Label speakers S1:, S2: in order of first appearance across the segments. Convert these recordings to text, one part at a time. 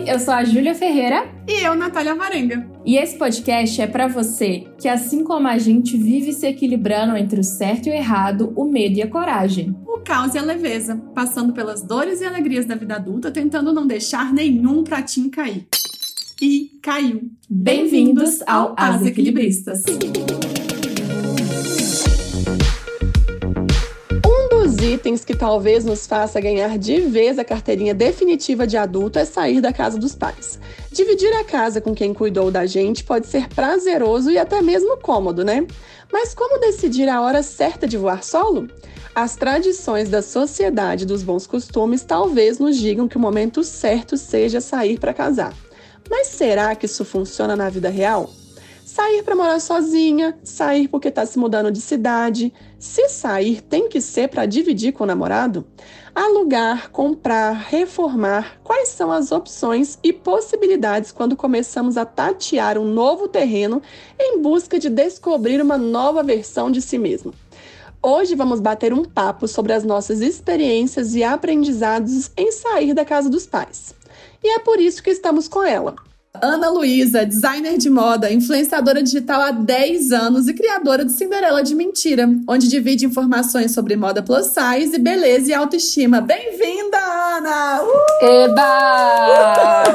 S1: Oi, eu sou a Júlia Ferreira.
S2: E eu, Natália Varenga.
S1: E esse podcast é para você que, assim como a gente, vive se equilibrando entre o certo e o errado, o medo e a coragem.
S2: O caos e a leveza, passando pelas dores e alegrias da vida adulta, tentando não deixar nenhum pratinho cair. E caiu.
S1: Bem-vindos ao As Equilibristas.
S3: Itens que talvez nos faça ganhar de vez a carteirinha definitiva de adulto é sair da casa dos pais. Dividir a casa com quem cuidou da gente pode ser prazeroso e até mesmo cômodo, né? Mas como decidir a hora certa de voar solo? As tradições da sociedade dos bons costumes talvez nos digam que o momento certo seja sair para casar. Mas será que isso funciona na vida real? Sair para morar sozinha, sair porque está se mudando de cidade. Se sair, tem que ser para dividir com o namorado? Alugar, comprar, reformar. Quais são as opções e possibilidades quando começamos a tatear um novo terreno em busca de descobrir uma nova versão de si mesmo? Hoje vamos bater um papo sobre as nossas experiências e aprendizados em sair da casa dos pais. E é por isso que estamos com ela,
S2: Ana Luísa, designer de moda, influenciadora digital há 10 anos e criadora do Cinderela de Mentira, onde divide informações sobre moda plus size, beleza e autoestima. Bem-vinda, Ana!
S1: Uh! Eba!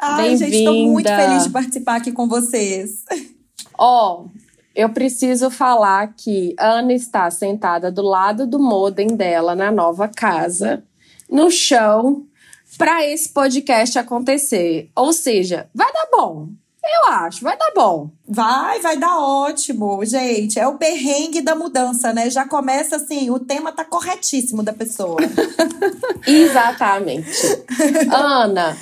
S4: Ai, gente, tô muito feliz de participar aqui com vocês.
S1: Ó, oh, eu preciso falar que Ana está sentada do lado do modem dela na nova casa, no chão, para esse podcast acontecer. Ou seja, vai dar bom. Eu acho, vai dar bom.
S4: Vai, vai dar ótimo, gente. É o perrengue da mudança, né? Já começa assim, o tema tá corretíssimo da pessoa.
S1: Exatamente. Ana,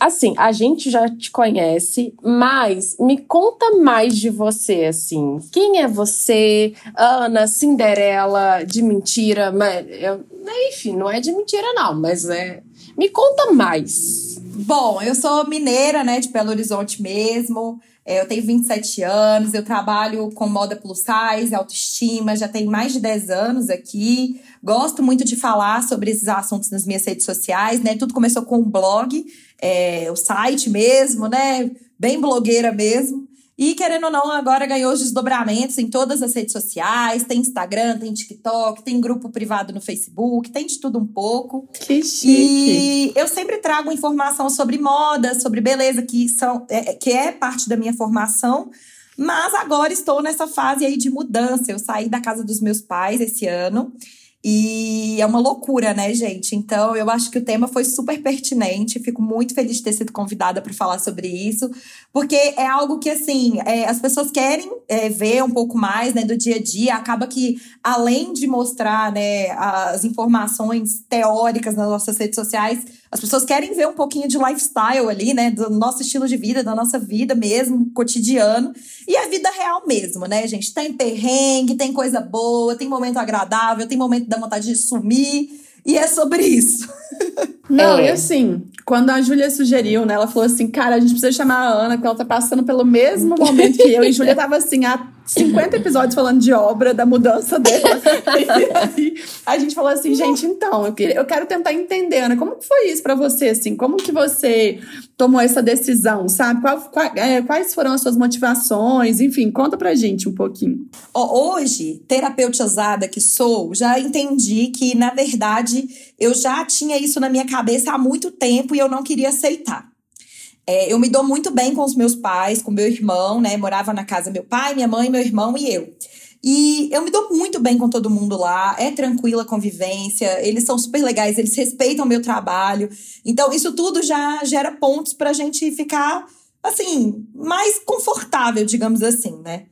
S1: assim, a gente já te conhece, mas me conta mais de você, assim. Quem é você? Ana, Cinderela, de mentira, mas eu, enfim, não é de mentira não, mas é me conta mais.
S4: Bom, eu sou mineira, né, de Belo Horizonte mesmo. É, eu tenho 27 anos, eu trabalho com moda plus size, autoestima, já tem mais de 10 anos aqui. Gosto muito de falar sobre esses assuntos nas minhas redes sociais, né? Tudo começou com um blog, é, o site mesmo, né? Bem blogueira mesmo. E, querendo ou não, agora ganhou os desdobramentos em todas as redes sociais. Tem Instagram, tem TikTok, tem grupo privado no Facebook, tem de tudo um pouco.
S2: Que chique!
S4: E eu sempre trago informação sobre moda, sobre beleza, que, são, é, que é parte da minha formação. Mas agora estou nessa fase aí de mudança. Eu saí da casa dos meus pais esse ano. E é uma loucura, né, gente? Então, eu acho que o tema foi super pertinente. Fico muito feliz de ter sido convidada para falar sobre isso, porque é algo que, assim, é, as pessoas querem é, ver um pouco mais né, do dia a dia. Acaba que, além de mostrar né, as informações teóricas nas nossas redes sociais, as pessoas querem ver um pouquinho de lifestyle ali, né? Do nosso estilo de vida, da nossa vida mesmo, cotidiano. E a vida real mesmo, né, gente? Tem perrengue, tem coisa boa, tem momento agradável, tem momento da vontade de sumir. E é sobre isso.
S2: Não, é. e assim, quando a Júlia sugeriu, né? Ela falou assim, cara, a gente precisa chamar a Ana, porque ela tá passando pelo mesmo momento que eu. E Júlia tava assim, há 50 episódios falando de obra, da mudança dela. e aí a gente falou assim, gente, então, eu, queria, eu quero tentar entender, Ana, como que foi isso para você, assim? Como que você tomou essa decisão, sabe? Qual, qual, é, quais foram as suas motivações? Enfim, conta pra gente um pouquinho.
S4: Hoje, terapeutizada que sou, já entendi que, na verdade, eu já tinha isso na minha cabeça há muito tempo e eu não queria aceitar. É, eu me dou muito bem com os meus pais, com meu irmão, né? Morava na casa meu pai, minha mãe, meu irmão e eu. E eu me dou muito bem com todo mundo lá, é tranquila a convivência, eles são super legais, eles respeitam o meu trabalho. Então, isso tudo já gera pontos pra gente ficar, assim, mais confortável, digamos assim, né?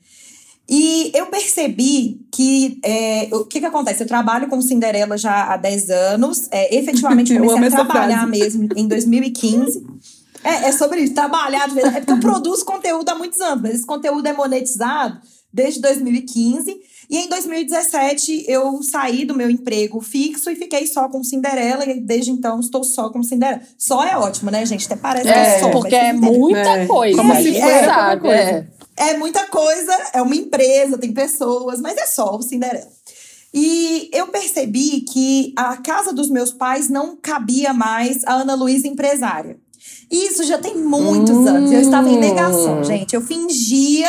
S4: E eu percebi que é, o que, que acontece? Eu trabalho com Cinderela já há 10 anos. É, efetivamente comecei a trabalhar mesmo em 2015. É, é sobre isso, trabalhar. É porque eu produzo conteúdo há muitos anos, mas esse conteúdo é monetizado desde 2015. E em 2017 eu saí do meu emprego fixo e fiquei só com Cinderela. E desde então estou só com Cinderela. Só é ótimo, né, gente? Até parece
S1: é,
S4: que é só.
S1: Porque é muita é. coisa.
S2: Como se fosse
S1: é, sabe, coisa.
S4: É. é muita coisa, é uma empresa, tem pessoas, mas é só o Cinderela. E eu percebi que a casa dos meus pais não cabia mais a Ana Luísa empresária. Isso já tem muitos hum. anos. Eu estava em negação, gente. Eu fingia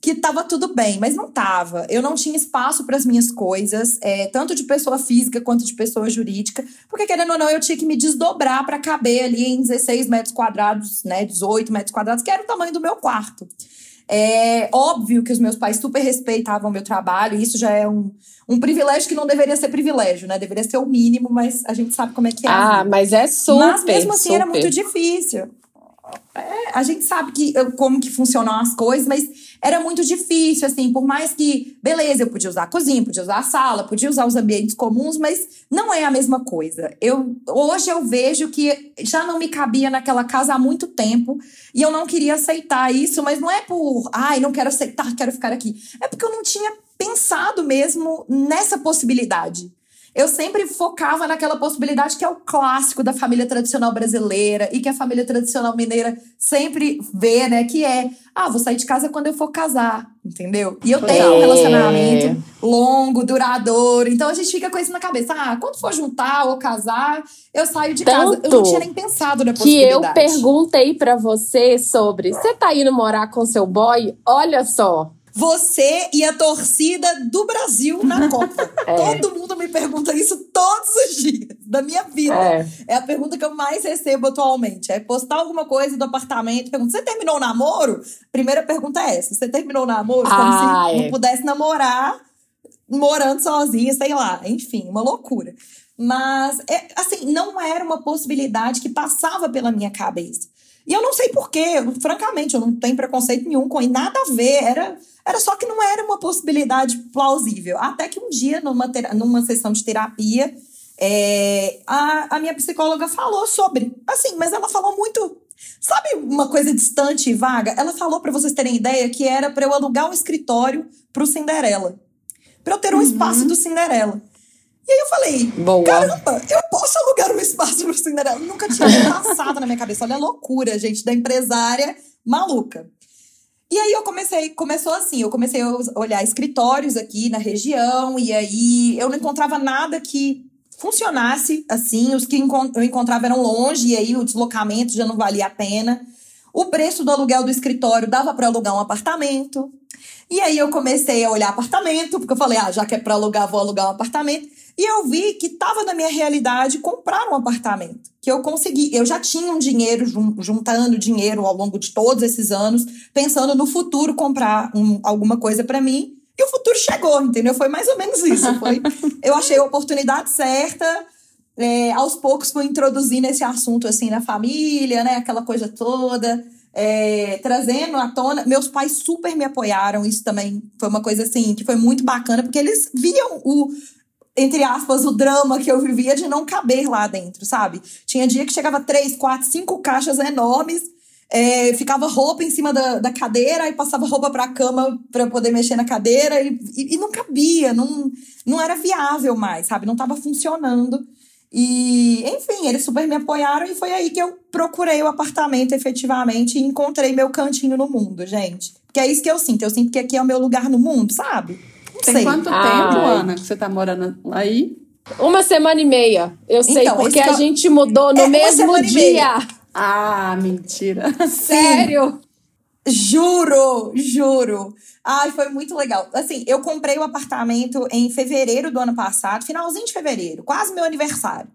S4: que estava tudo bem, mas não estava. Eu não tinha espaço para as minhas coisas, é, tanto de pessoa física quanto de pessoa jurídica, porque querendo ou não, eu tinha que me desdobrar para caber ali em 16 metros quadrados, né, 18 metros quadrados, que era o tamanho do meu quarto. É óbvio que os meus pais super respeitavam o meu trabalho, e isso já é um, um privilégio que não deveria ser privilégio, né? Deveria ser o mínimo, mas a gente sabe como é que é.
S1: Ah, mas é super.
S4: Mas mesmo assim super. era muito difícil. É, a gente sabe que, como que funcionam as coisas, mas era muito difícil, assim, por mais que, beleza, eu podia usar a cozinha, podia usar a sala, podia usar os ambientes comuns, mas não é a mesma coisa. Eu, hoje eu vejo que já não me cabia naquela casa há muito tempo e eu não queria aceitar isso, mas não é por, ai, não quero aceitar, quero ficar aqui. É porque eu não tinha pensado mesmo nessa possibilidade eu sempre focava naquela possibilidade que é o clássico da família tradicional brasileira e que a família tradicional mineira sempre vê, né? Que é, ah, vou sair de casa quando eu for casar, entendeu? E eu tenho é. um relacionamento longo, duradouro. Então a gente fica com isso na cabeça. Ah, quando for juntar ou casar, eu saio de Tanto casa. Eu não tinha nem pensado na possibilidade.
S1: Que eu perguntei para você sobre, você tá indo morar com seu boy? Olha só,
S4: você e a torcida do Brasil na Copa. É. Todo mundo me pergunta isso todos os dias da minha vida. É. é. a pergunta que eu mais recebo atualmente. É postar alguma coisa do apartamento. Pergunta, você terminou o namoro? Primeira pergunta é essa. Você terminou o namoro? Como ah, se é. não pudesse namorar morando sozinha, sei lá. Enfim, uma loucura. Mas, é, assim, não era uma possibilidade que passava pela minha cabeça. E eu não sei porquê, francamente, eu não tenho preconceito nenhum com nada a ver. Era, era só que não era uma possibilidade plausível. Até que um dia, numa, numa sessão de terapia, é, a, a minha psicóloga falou sobre. Assim, mas ela falou muito. Sabe uma coisa distante e vaga? Ela falou, para vocês terem ideia, que era para eu alugar um escritório pro Cinderela. Pra eu ter um uhum. espaço do Cinderela. E aí eu falei, Boa. caramba, eu posso alugar um espaço pro Cinderela? Nunca tinha passado na minha cabeça. Olha a loucura, gente, da empresária maluca. E aí eu comecei, começou assim, eu comecei a olhar escritórios aqui na região, e aí eu não encontrava nada que funcionasse assim, os que eu encontrava eram longe, e aí o deslocamento já não valia a pena. O preço do aluguel do escritório dava para alugar um apartamento. E aí eu comecei a olhar apartamento, porque eu falei, ah, já que é para alugar, vou alugar um apartamento. E eu vi que estava na minha realidade comprar um apartamento. Que eu consegui. Eu já tinha um dinheiro, juntando dinheiro ao longo de todos esses anos, pensando no futuro comprar um, alguma coisa para mim. E o futuro chegou, entendeu? Foi mais ou menos isso. Foi, eu achei a oportunidade certa. É, aos poucos fui introduzindo esse assunto assim na família, né? Aquela coisa toda. É, trazendo à tona. Meus pais super me apoiaram. Isso também foi uma coisa assim que foi muito bacana, porque eles viam o, entre aspas, o drama que eu vivia de não caber lá dentro, sabe? Tinha dia que chegava três, quatro, cinco caixas enormes, é, ficava roupa em cima da, da cadeira e passava roupa pra cama para poder mexer na cadeira e, e, e, não cabia, não, não era viável mais, sabe? Não tava funcionando. E, enfim, eles super me apoiaram e foi aí que eu procurei o apartamento efetivamente e encontrei meu cantinho no mundo, gente. Que é isso que eu sinto. Eu sinto que aqui é o meu lugar no mundo, sabe?
S2: Tem sei. quanto Ai. tempo, Ana, que você tá morando aí?
S1: Uma semana e meia. Eu sei, então, porque a gente mudou no é mesmo dia.
S2: Ah, mentira.
S1: Sério?
S4: Juro, juro. Ai, foi muito legal. Assim, eu comprei o apartamento em fevereiro do ano passado, finalzinho de fevereiro, quase meu aniversário.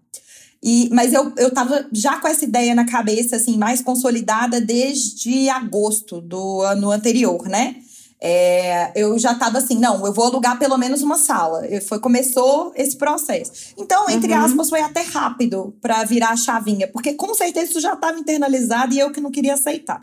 S4: E, mas eu, eu tava já com essa ideia na cabeça, assim, mais consolidada desde agosto do ano anterior, né? É, eu já estava assim, não, eu vou alugar pelo menos uma sala. Foi, começou esse processo. Então, entre uhum. aspas, foi até rápido para virar a chavinha, porque com certeza isso já estava internalizado e eu que não queria aceitar.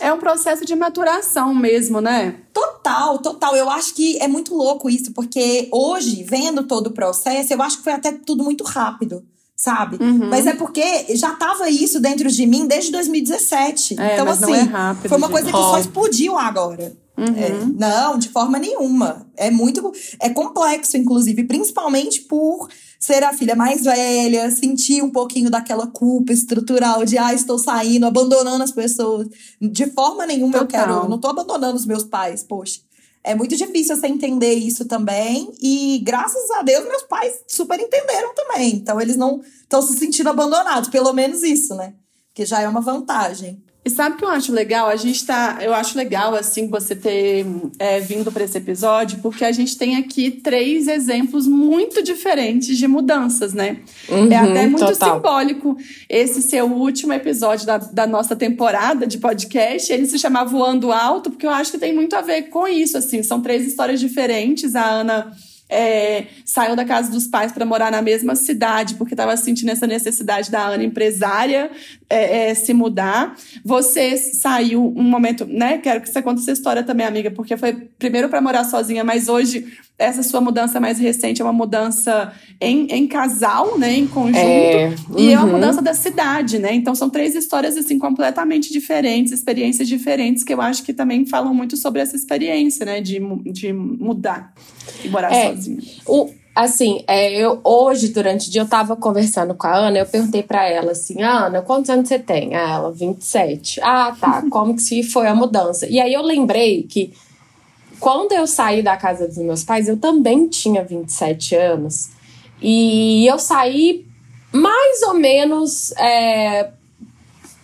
S2: É um processo de maturação mesmo, né?
S4: Total, total. Eu acho que é muito louco isso, porque hoje, vendo todo o processo, eu acho que foi até tudo muito rápido sabe? Uhum. Mas é porque já tava isso dentro de mim desde 2017. É, então, assim, é rápido, foi uma gente. coisa que só explodiu agora. Uhum. É, não, de forma nenhuma. É muito. É complexo, inclusive, principalmente por ser a filha mais velha, sentir um pouquinho daquela culpa estrutural de, ah, estou saindo, abandonando as pessoas. De forma nenhuma Total. eu quero. Não tô abandonando os meus pais, poxa. é muito difícil você entender isso também. E graças a Deus, meus pais super entenderam também. Então, eles não estão se sentindo abandonados, pelo menos isso, né? Que já é uma vantagem.
S2: E sabe o que eu acho legal? A gente tá. Eu acho legal, assim, você ter é, vindo para esse episódio, porque a gente tem aqui três exemplos muito diferentes de mudanças, né? Uhum, é até muito total. simbólico esse seu último episódio da, da nossa temporada de podcast. Ele se chama Voando Alto, porque eu acho que tem muito a ver com isso, assim. São três histórias diferentes. A Ana é, saiu da casa dos pais para morar na mesma cidade, porque estava sentindo essa necessidade da Ana empresária é, é, se mudar. Você saiu um momento, né? Quero que você conte essa história também, amiga, porque foi primeiro para morar sozinha, mas hoje essa sua mudança mais recente é uma mudança em, em casal, né, em conjunto, é, uhum. e é uma uhum. mudança da cidade, né? Então são três histórias assim completamente diferentes, experiências diferentes que eu acho que também falam muito sobre essa experiência, né, de, de mudar e morar é, sozinha.
S1: O, assim, é, eu hoje durante o dia eu tava conversando com a Ana, eu perguntei para ela assim: "Ana, quantos anos você tem?" Ah, ela, 27. Ah, tá. Como que se foi a mudança? E aí eu lembrei que quando eu saí da casa dos meus pais, eu também tinha 27 anos. E eu saí mais ou menos é,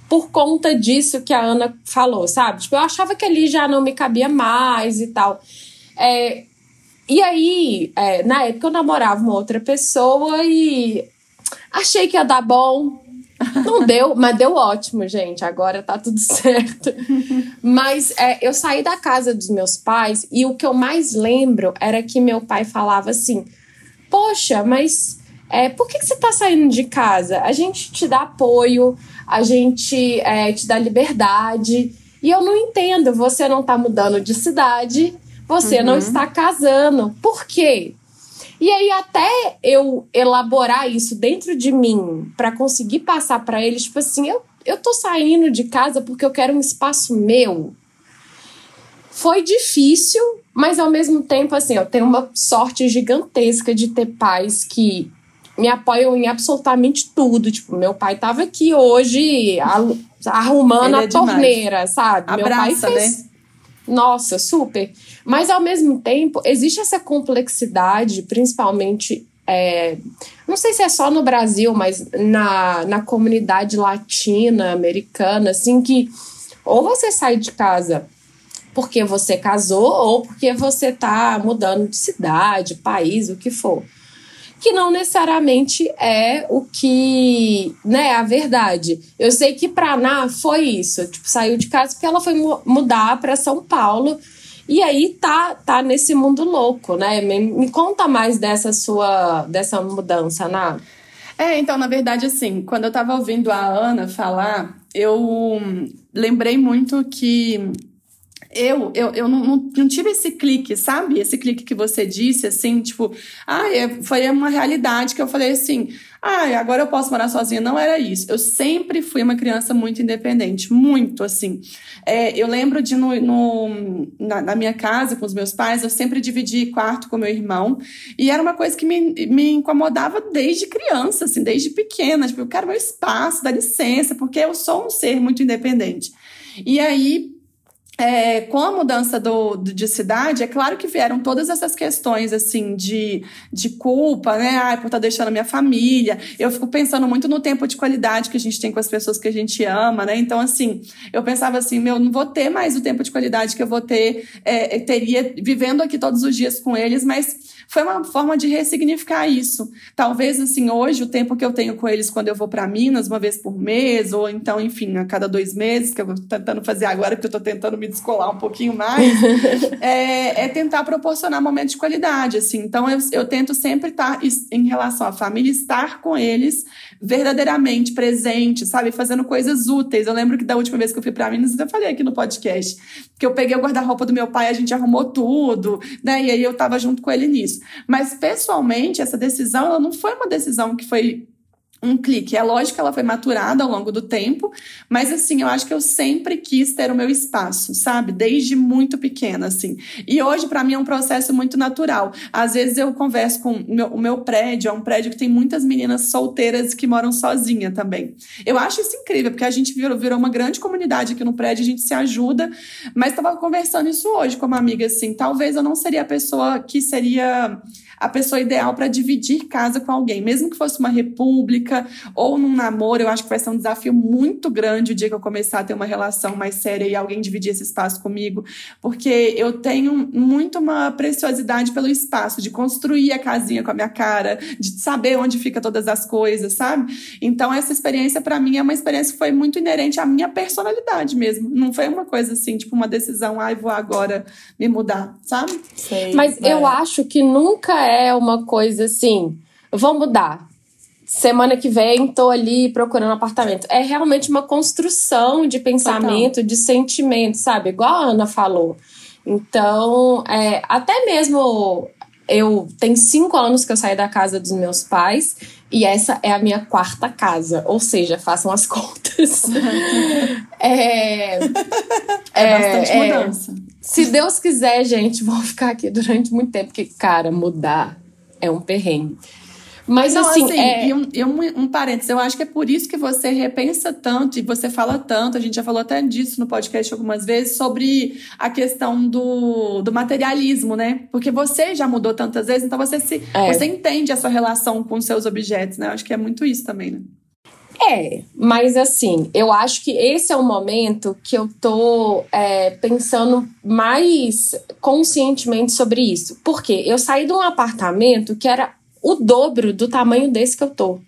S1: por conta disso que a Ana falou, sabe? Tipo, eu achava que ali já não me cabia mais e tal. É, e aí, é, na época, eu namorava uma outra pessoa e achei que ia dar bom. Não deu, mas deu ótimo, gente. Agora tá tudo certo. Mas é, eu saí da casa dos meus pais e o que eu mais lembro era que meu pai falava assim: Poxa, mas é, por que, que você tá saindo de casa? A gente te dá apoio, a gente é, te dá liberdade. E eu não entendo, você não tá mudando de cidade, você uhum. não está casando. Por quê? E aí, até eu elaborar isso dentro de mim para conseguir passar para eles, tipo assim, eu, eu tô saindo de casa porque eu quero um espaço meu. Foi difícil, mas ao mesmo tempo, assim, eu tenho uma sorte gigantesca de ter pais que me apoiam em absolutamente tudo. Tipo, meu pai tava aqui hoje arrumando é a torneira, sabe?
S2: Abraça,
S1: meu pai
S2: fez. Né?
S1: Nossa, super. Mas ao mesmo tempo, existe essa complexidade, principalmente. É, não sei se é só no Brasil, mas na, na comunidade latina, americana, assim, que ou você sai de casa porque você casou ou porque você tá mudando de cidade, país, o que for. Que não necessariamente é o que, né, a verdade. Eu sei que para Ná foi isso, tipo, saiu de casa porque ela foi mudar para São Paulo e aí tá, tá nesse mundo louco, né? Me, me conta mais dessa sua dessa mudança, Ná.
S2: É, então, na verdade, assim, quando eu tava ouvindo a Ana falar, eu lembrei muito que eu, eu, eu não, não, tive esse clique, sabe? Esse clique que você disse, assim, tipo, ah, é, foi uma realidade que eu falei assim, ah, agora eu posso morar sozinha. Não era isso. Eu sempre fui uma criança muito independente, muito, assim. É, eu lembro de, no, no na, na, minha casa, com os meus pais, eu sempre dividi quarto com meu irmão, e era uma coisa que me, me incomodava desde criança, assim, desde pequena. Tipo, eu quero meu espaço, dá licença, porque eu sou um ser muito independente. E aí, é, com a mudança do, do, de cidade, é claro que vieram todas essas questões, assim, de, de culpa, né? Ai, por estar tá deixando a minha família. Eu fico pensando muito no tempo de qualidade que a gente tem com as pessoas que a gente ama, né? Então, assim, eu pensava assim, meu, não vou ter mais o tempo de qualidade que eu vou ter, é, teria vivendo aqui todos os dias com eles, mas foi uma forma de ressignificar isso. Talvez, assim, hoje, o tempo que eu tenho com eles quando eu vou para Minas, uma vez por mês, ou então, enfim, a cada dois meses, que eu tô tentando fazer agora, porque eu tô tentando me descolar um pouquinho mais, é, é, tentar proporcionar momentos de qualidade, assim. Então, eu, eu tento sempre estar, em relação à família, estar com eles verdadeiramente presente, sabe? Fazendo coisas úteis. Eu lembro que da última vez que eu fui para Minas, eu falei aqui no podcast, que eu peguei o guarda-roupa do meu pai, a gente arrumou tudo, né? E aí eu tava junto com ele nisso. Mas pessoalmente, essa decisão ela não foi uma decisão que foi um clique. É lógico que ela foi maturada ao longo do tempo, mas assim, eu acho que eu sempre quis ter o meu espaço, sabe? Desde muito pequena, assim. E hoje, para mim, é um processo muito natural. Às vezes eu converso com o meu, o meu prédio, é um prédio que tem muitas meninas solteiras que moram sozinha também. Eu acho isso incrível, porque a gente virou, virou uma grande comunidade aqui no prédio, a gente se ajuda, mas estava conversando isso hoje com uma amiga, assim, talvez eu não seria a pessoa que seria a pessoa ideal para dividir casa com alguém, mesmo que fosse uma república ou num namoro, eu acho que vai ser um desafio muito grande o dia que eu começar a ter uma relação mais séria e alguém dividir esse espaço comigo, porque eu tenho muito uma preciosidade pelo espaço, de construir a casinha com a minha cara, de saber onde fica todas as coisas, sabe? Então essa experiência para mim é uma experiência que foi muito inerente à minha personalidade mesmo. Não foi uma coisa assim, tipo uma decisão, ai, ah, vou agora me mudar, sabe?
S1: Sei, Mas é. eu acho que nunca é uma coisa assim, vou mudar. Semana que vem tô ali procurando apartamento. É realmente uma construção de pensamento, Total. de sentimento, sabe? Igual a Ana falou. Então, é, até mesmo eu tenho cinco anos que eu saí da casa dos meus pais e essa é a minha quarta casa. Ou seja, façam as contas.
S2: é, é, é, bastante é, mudança.
S1: Se Deus quiser, gente, vou ficar aqui durante muito tempo, porque, cara, mudar é um perrengue. Mas Não, assim. assim é...
S2: e, um, e um, um parênteses, eu acho que é por isso que você repensa tanto e você fala tanto, a gente já falou até disso no podcast algumas vezes, sobre a questão do, do materialismo, né? Porque você já mudou tantas vezes, então você se é. você entende a sua relação com os seus objetos, né? Eu acho que é muito isso também, né?
S1: É, mas assim, eu acho que esse é o momento que eu tô é, pensando mais conscientemente sobre isso. Porque eu saí de um apartamento que era o dobro do tamanho desse que eu tô.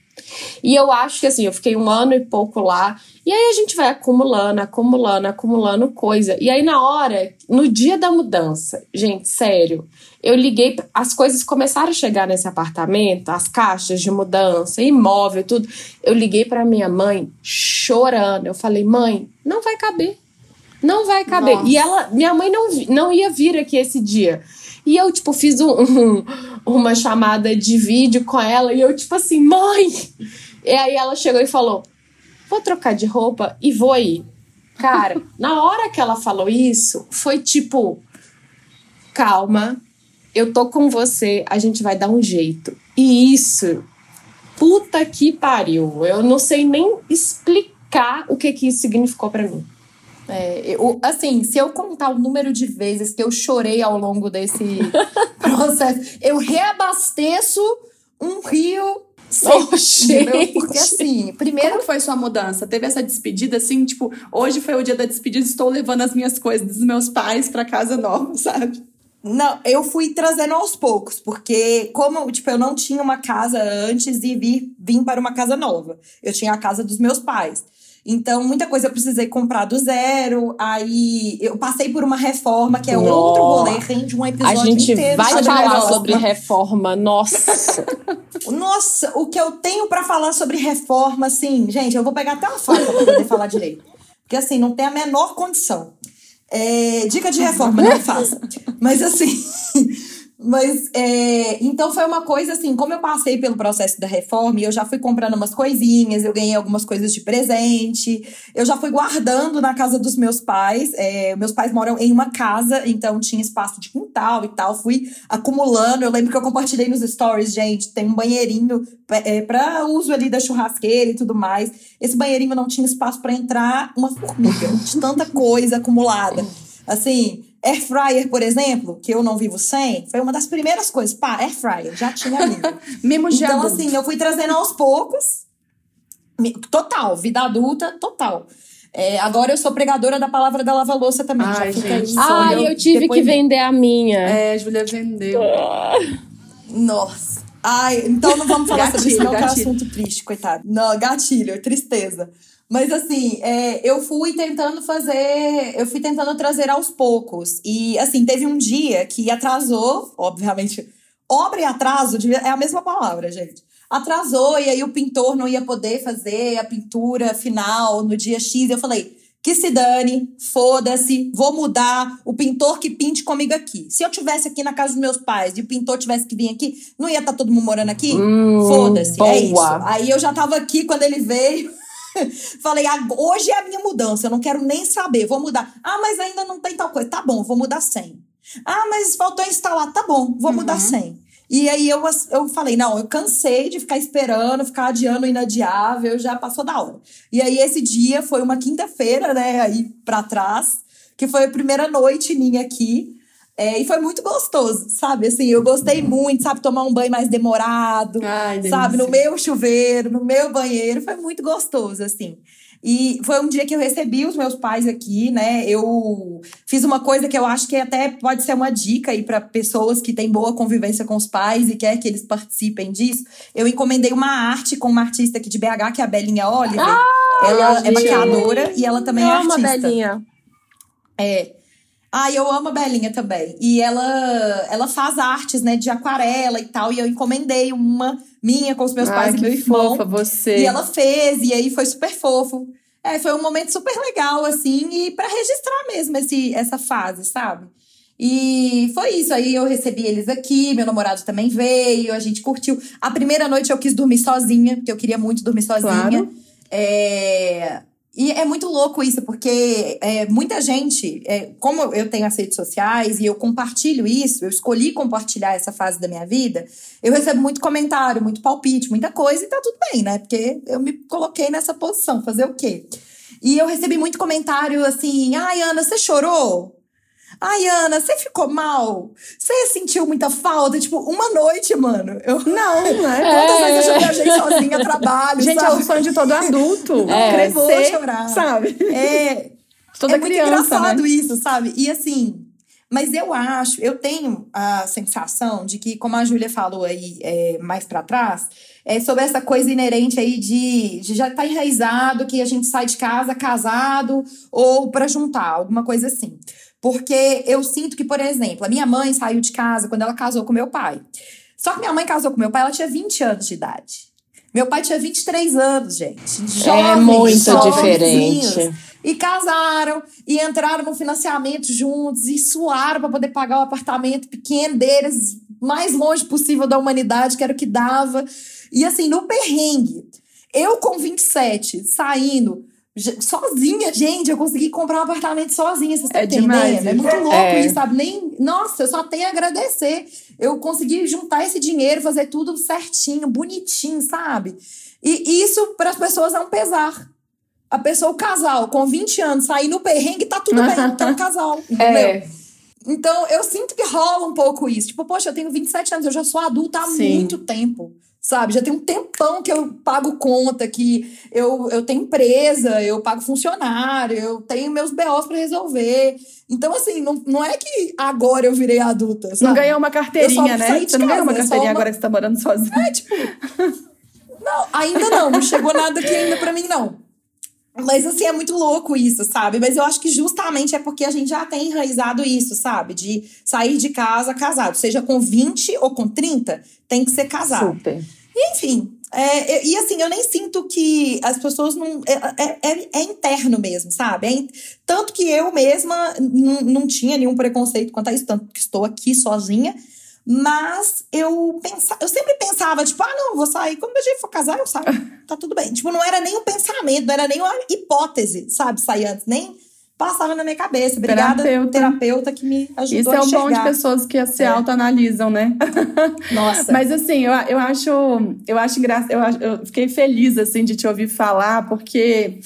S1: E eu acho que assim, eu fiquei um ano e pouco lá, e aí a gente vai acumulando, acumulando, acumulando coisa. E aí na hora, no dia da mudança, gente, sério, eu liguei, as coisas começaram a chegar nesse apartamento, as caixas de mudança, imóvel, tudo. Eu liguei para minha mãe chorando. Eu falei: "Mãe, não vai caber. Não vai caber". Nossa. E ela, minha mãe não não ia vir aqui esse dia. E eu, tipo, fiz um, um, uma chamada de vídeo com ela e eu, tipo assim, mãe! E aí ela chegou e falou: vou trocar de roupa e vou aí. Cara, na hora que ela falou isso, foi tipo: calma, eu tô com você, a gente vai dar um jeito. E isso, puta que pariu. Eu não sei nem explicar o que, que isso significou para mim.
S4: É, eu, assim, se eu contar o número de vezes que eu chorei ao longo desse processo, eu reabasteço um rio
S2: Oh, gente. Porque assim, primeiro. Como foi sua mudança? Teve essa despedida, assim, tipo, hoje foi o dia da despedida, estou levando as minhas coisas dos meus pais para casa nova, sabe?
S4: Não, eu fui trazendo aos poucos, porque como, tipo, eu não tinha uma casa antes e vim, vim para uma casa nova. Eu tinha a casa dos meus pais. Então, muita coisa eu precisei comprar do zero. Aí eu passei por uma reforma, que é Nossa. outro rolê, rende um episódio
S1: inteiro. A gente
S4: inteiro
S1: vai falar sobre reforma, nossa.
S4: nossa, o que eu tenho para falar sobre reforma, assim, gente, eu vou pegar até uma foto pra poder falar direito. Porque assim, não tem a menor condição. É, dica de reforma, não faça. Mas assim. Mas, é, então foi uma coisa assim, como eu passei pelo processo da reforma, eu já fui comprando umas coisinhas, eu ganhei algumas coisas de presente, eu já fui guardando na casa dos meus pais. É, meus pais moram em uma casa, então tinha espaço de quintal e tal, fui acumulando. Eu lembro que eu compartilhei nos stories, gente, tem um banheirinho é, para uso ali da churrasqueira e tudo mais. Esse banheirinho não tinha espaço para entrar uma formiga, de tanta coisa acumulada. Assim, Air fryer, por exemplo, que eu não vivo sem, foi uma das primeiras coisas. Pá, air fryer, já tinha ali.
S2: Mesmo
S4: já. Então, assim, eu fui trazendo aos poucos. Total, vida adulta, total. É, agora eu sou pregadora da palavra da lava-louça também.
S2: Ai, já
S1: gente. Ai, eu, eu tive que vender a minha.
S2: É, Júlia vendeu.
S4: Nossa. Ai, então não vamos falar gatilho, sobre isso, não, gatilho. que é um assunto triste, coitado. Não, gatilho, tristeza. Mas assim, é, eu fui tentando fazer, eu fui tentando trazer aos poucos. E assim, teve um dia que atrasou, obviamente, obra e atraso é a mesma palavra, gente. Atrasou e aí o pintor não ia poder fazer a pintura final no dia X. Eu falei, que se dane, foda-se, vou mudar, o pintor que pinte comigo aqui. Se eu tivesse aqui na casa dos meus pais e o pintor tivesse que vir aqui, não ia estar tá todo mundo morando aqui? Hum, foda-se, é isso. Aí eu já tava aqui quando ele veio. Falei, hoje é a minha mudança, eu não quero nem saber, vou mudar. Ah, mas ainda não tem tal coisa. Tá bom, vou mudar 100. Ah, mas faltou instalar. Tá bom, vou uhum. mudar 100. E aí eu, eu falei, não, eu cansei de ficar esperando, ficar adiando o inadiável, já passou da hora. E aí esse dia foi uma quinta-feira, né, aí pra trás, que foi a primeira noite minha aqui. É, e foi muito gostoso, sabe? Assim, eu gostei muito, sabe? Tomar um banho mais demorado, Ai, sabe? No meu chuveiro, no meu banheiro. Foi muito gostoso, assim. E foi um dia que eu recebi os meus pais aqui, né? Eu fiz uma coisa que eu acho que até pode ser uma dica aí para pessoas que têm boa convivência com os pais e quer que eles participem disso. Eu encomendei uma arte com uma artista aqui de BH, que é a Belinha Oliver. Ah, ela é maquiadora e ela também eu é artista. Amo a Belinha. É. Ah, eu amo a Belinha também. E ela, ela faz artes, né, de aquarela e tal. E eu encomendei uma minha com os meus Ai, pais e meu irmão. Fofa você. E ela fez, e aí foi super fofo. É, foi um momento super legal, assim, e para registrar mesmo esse, essa fase, sabe? E foi isso. Aí eu recebi eles aqui, meu namorado também veio, a gente curtiu. A primeira noite eu quis dormir sozinha, porque eu queria muito dormir sozinha. Claro. É, e é muito louco isso, porque é, muita gente, é, como eu tenho as redes sociais e eu compartilho isso, eu escolhi compartilhar essa fase da minha vida, eu recebo muito comentário, muito palpite, muita coisa e tá tudo bem, né? Porque eu me coloquei nessa posição, fazer o quê? E eu recebi muito comentário assim: ai, Ana, você chorou? Ai, Ana, você ficou mal? Você sentiu muita falta? Tipo, uma noite, mano. Eu...
S2: Não, né?
S4: Quantas é... vezes eu já viajei sozinha, trabalho,
S2: Gente,
S4: sabe?
S2: é o sonho de todo adulto. É, crescer, chorar. sabe?
S4: É, Toda é criança, muito engraçado né? isso, sabe? E assim, mas eu acho, eu tenho a sensação de que, como a Júlia falou aí é, mais para trás, é sobre essa coisa inerente aí de, de já estar tá enraizado que a gente sai de casa casado ou para juntar, alguma coisa assim. Porque eu sinto que, por exemplo, a minha mãe saiu de casa quando ela casou com meu pai. Só que minha mãe casou com meu pai, ela tinha 20 anos de idade. Meu pai tinha 23 anos, gente.
S1: Jovens, é muito diferente.
S4: E casaram, e entraram no financiamento juntos, e suaram para poder pagar o apartamento pequeno deles, mais longe possível da humanidade, que era o que dava. E assim, no perrengue, eu com 27, saindo sozinha, gente, eu consegui comprar um apartamento sozinha, vocês estão é entendendo? Demais, é muito louco é. isso, sabe? Nem, nossa, eu só tenho a agradecer. Eu consegui juntar esse dinheiro, fazer tudo certinho, bonitinho, sabe? E isso para as pessoas é um pesar. A pessoa, o casal, com 20 anos, sair no perrengue, tá tudo bem, tá um casal, é. entendeu? É. Então, eu sinto que rola um pouco isso. Tipo, poxa, eu tenho 27 anos, eu já sou adulta há Sim. muito tempo sabe? Já tem um tempão que eu pago conta, que eu, eu tenho empresa, eu pago funcionário, eu tenho meus BOs para resolver. Então, assim, não, não é que agora eu virei adulta, sabe?
S2: Não ganhou uma carteirinha, né? Você não ganhou uma carteirinha uma... agora que você tá morando sozinha.
S4: É, tipo... não, ainda não. Não chegou nada aqui ainda para mim, não. Mas assim, é muito louco isso, sabe? Mas eu acho que justamente é porque a gente já tem enraizado isso, sabe? De sair de casa casado. Seja com 20 ou com 30, tem que ser casado. Super. Enfim, é, e assim, eu nem sinto que as pessoas não. É, é, é, é interno mesmo, sabe? É, tanto que eu mesma não, não tinha nenhum preconceito quanto a isso, tanto que estou aqui sozinha. Mas eu pensava, eu sempre pensava, tipo, ah, não, vou sair. Quando a gente for casar, eu saio. Tá tudo bem. Tipo, não era nem um pensamento, não era nem uma hipótese, sabe? Sair antes. Nem passava na minha cabeça. Obrigada, terapeuta, terapeuta que me ajudou
S2: Isso é o bom de pessoas que se é. autoanalisam, né?
S4: Nossa.
S2: Mas assim, eu, eu acho, eu acho engraçado, eu, eu fiquei feliz assim de te ouvir falar, porque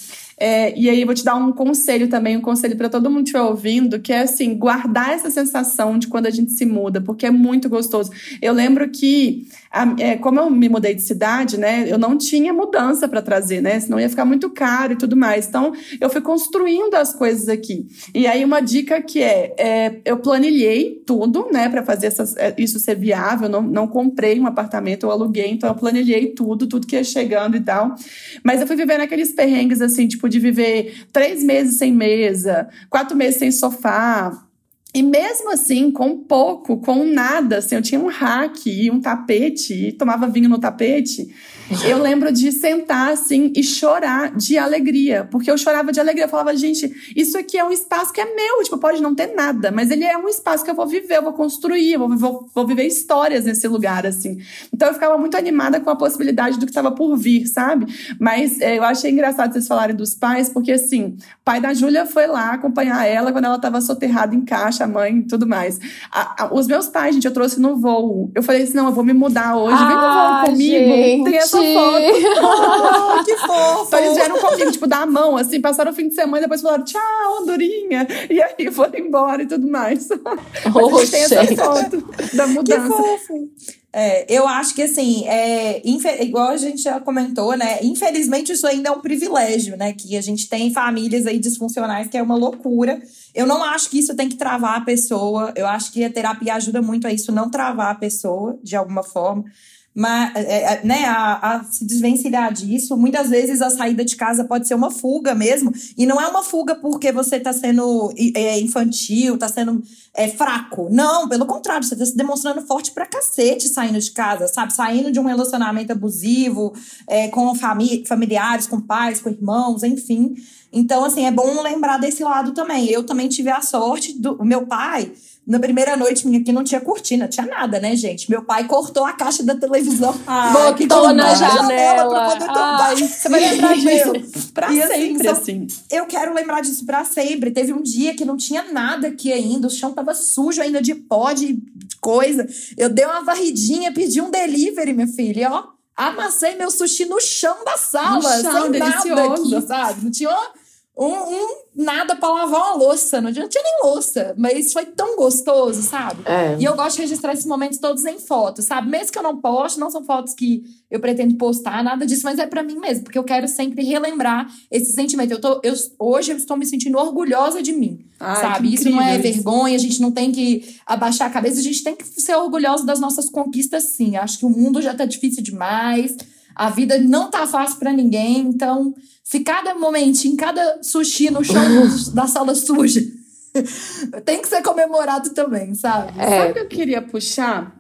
S2: é, e aí eu vou te dar um conselho também, um conselho para todo mundo que estiver ouvindo, que é assim, guardar essa sensação de quando a gente se muda, porque é muito gostoso. Eu lembro que, a, é, como eu me mudei de cidade, né, eu não tinha mudança para trazer, né, senão ia ficar muito caro e tudo mais. Então, eu fui construindo as coisas aqui. E aí, uma dica que é, é eu planilhei tudo, né, para fazer essas, é, isso ser viável. não, não comprei um apartamento, eu aluguei, então eu planilhei tudo, tudo que ia chegando e tal. Mas eu fui vivendo aqueles perrengues, assim, tipo, de viver três meses sem mesa, quatro meses sem sofá. E mesmo assim, com pouco, com nada, assim, eu tinha um rack e um tapete, e tomava vinho no tapete. Eu lembro de sentar assim e chorar de alegria, porque eu chorava de alegria. Eu falava, gente, isso aqui é um espaço que é meu, tipo, pode não ter nada, mas ele é um espaço que eu vou viver, eu vou construir, eu vou, vou, vou viver histórias nesse lugar, assim. Então eu ficava muito animada com a possibilidade do que estava por vir, sabe? Mas é, eu achei engraçado vocês falarem dos pais, porque assim, o pai da Júlia foi lá acompanhar ela quando ela estava soterrada em caixa, a mãe e tudo mais. A, a, os meus pais, gente, eu trouxe no voo. Eu falei assim: não, eu vou me mudar hoje, vem no voo
S1: Ah,
S2: comigo.
S1: gente.
S2: Tem essa foto.
S4: Oh, que fofo!
S2: Então eles vieram comigo, tipo, dar a mão, assim, passaram o fim de semana e depois falaram tchau, Andorinha. E aí foram embora e tudo mais. Mas a gente tem essa foto da
S4: Que
S2: mudança.
S4: fofo! É, eu acho que assim, é, igual a gente já comentou, né? Infelizmente, isso ainda é um privilégio, né? Que a gente tem famílias aí disfuncionais, que é uma loucura. Eu não acho que isso tem que travar a pessoa. Eu acho que a terapia ajuda muito a isso não travar a pessoa, de alguma forma. Mas, é, é, né, a, a se desvencilhar disso, muitas vezes a saída de casa pode ser uma fuga mesmo. E não é uma fuga porque você tá sendo é, infantil, tá sendo é, fraco. Não, pelo contrário, você tá se demonstrando forte pra cacete saindo de casa, sabe? Saindo de um relacionamento abusivo, é, com fami familiares, com pais, com irmãos, enfim. Então, assim, é bom lembrar desse lado também. Eu também tive a sorte do o meu pai. Na primeira noite minha aqui não tinha cortina, tinha nada, né, gente? Meu pai cortou a caixa da televisão.
S2: Que
S1: Botou na
S2: demais.
S1: janela.
S4: pra poder.
S1: Ai,
S2: Você vai lembrar disso pra
S4: E
S2: sempre, assim.
S4: Eu quero lembrar disso pra sempre. Teve um dia que não tinha nada aqui ainda, o chão tava sujo ainda de pó, de coisa. Eu dei uma varridinha, pedi um delivery, minha filha, ó. Amassei meu sushi no chão da sala,
S2: No chão,
S4: sem nada
S2: delicioso.
S4: aqui, sabe? Não tinha uma- um, um nada pra lavar uma louça, não tinha, nem louça, mas foi tão gostoso, sabe?
S1: É.
S4: E eu gosto de registrar esses momentos todos em fotos, sabe? Mesmo que eu não poste, não são fotos que eu pretendo postar, nada disso, mas é pra mim mesmo, porque eu quero sempre relembrar esse sentimento. Eu tô, eu, hoje eu estou me sentindo orgulhosa de mim,
S2: Ai,
S4: sabe? Isso não é
S2: isso.
S4: vergonha, a gente não tem que abaixar a cabeça, a gente tem que ser orgulhoso das nossas conquistas, sim. Acho que o mundo já tá difícil demais, a vida não tá fácil pra ninguém, então, se cada momentinho, cada sushi no chão da sala suja. Tem que ser comemorado também, sabe?
S1: É.
S2: Sabe o que eu queria puxar?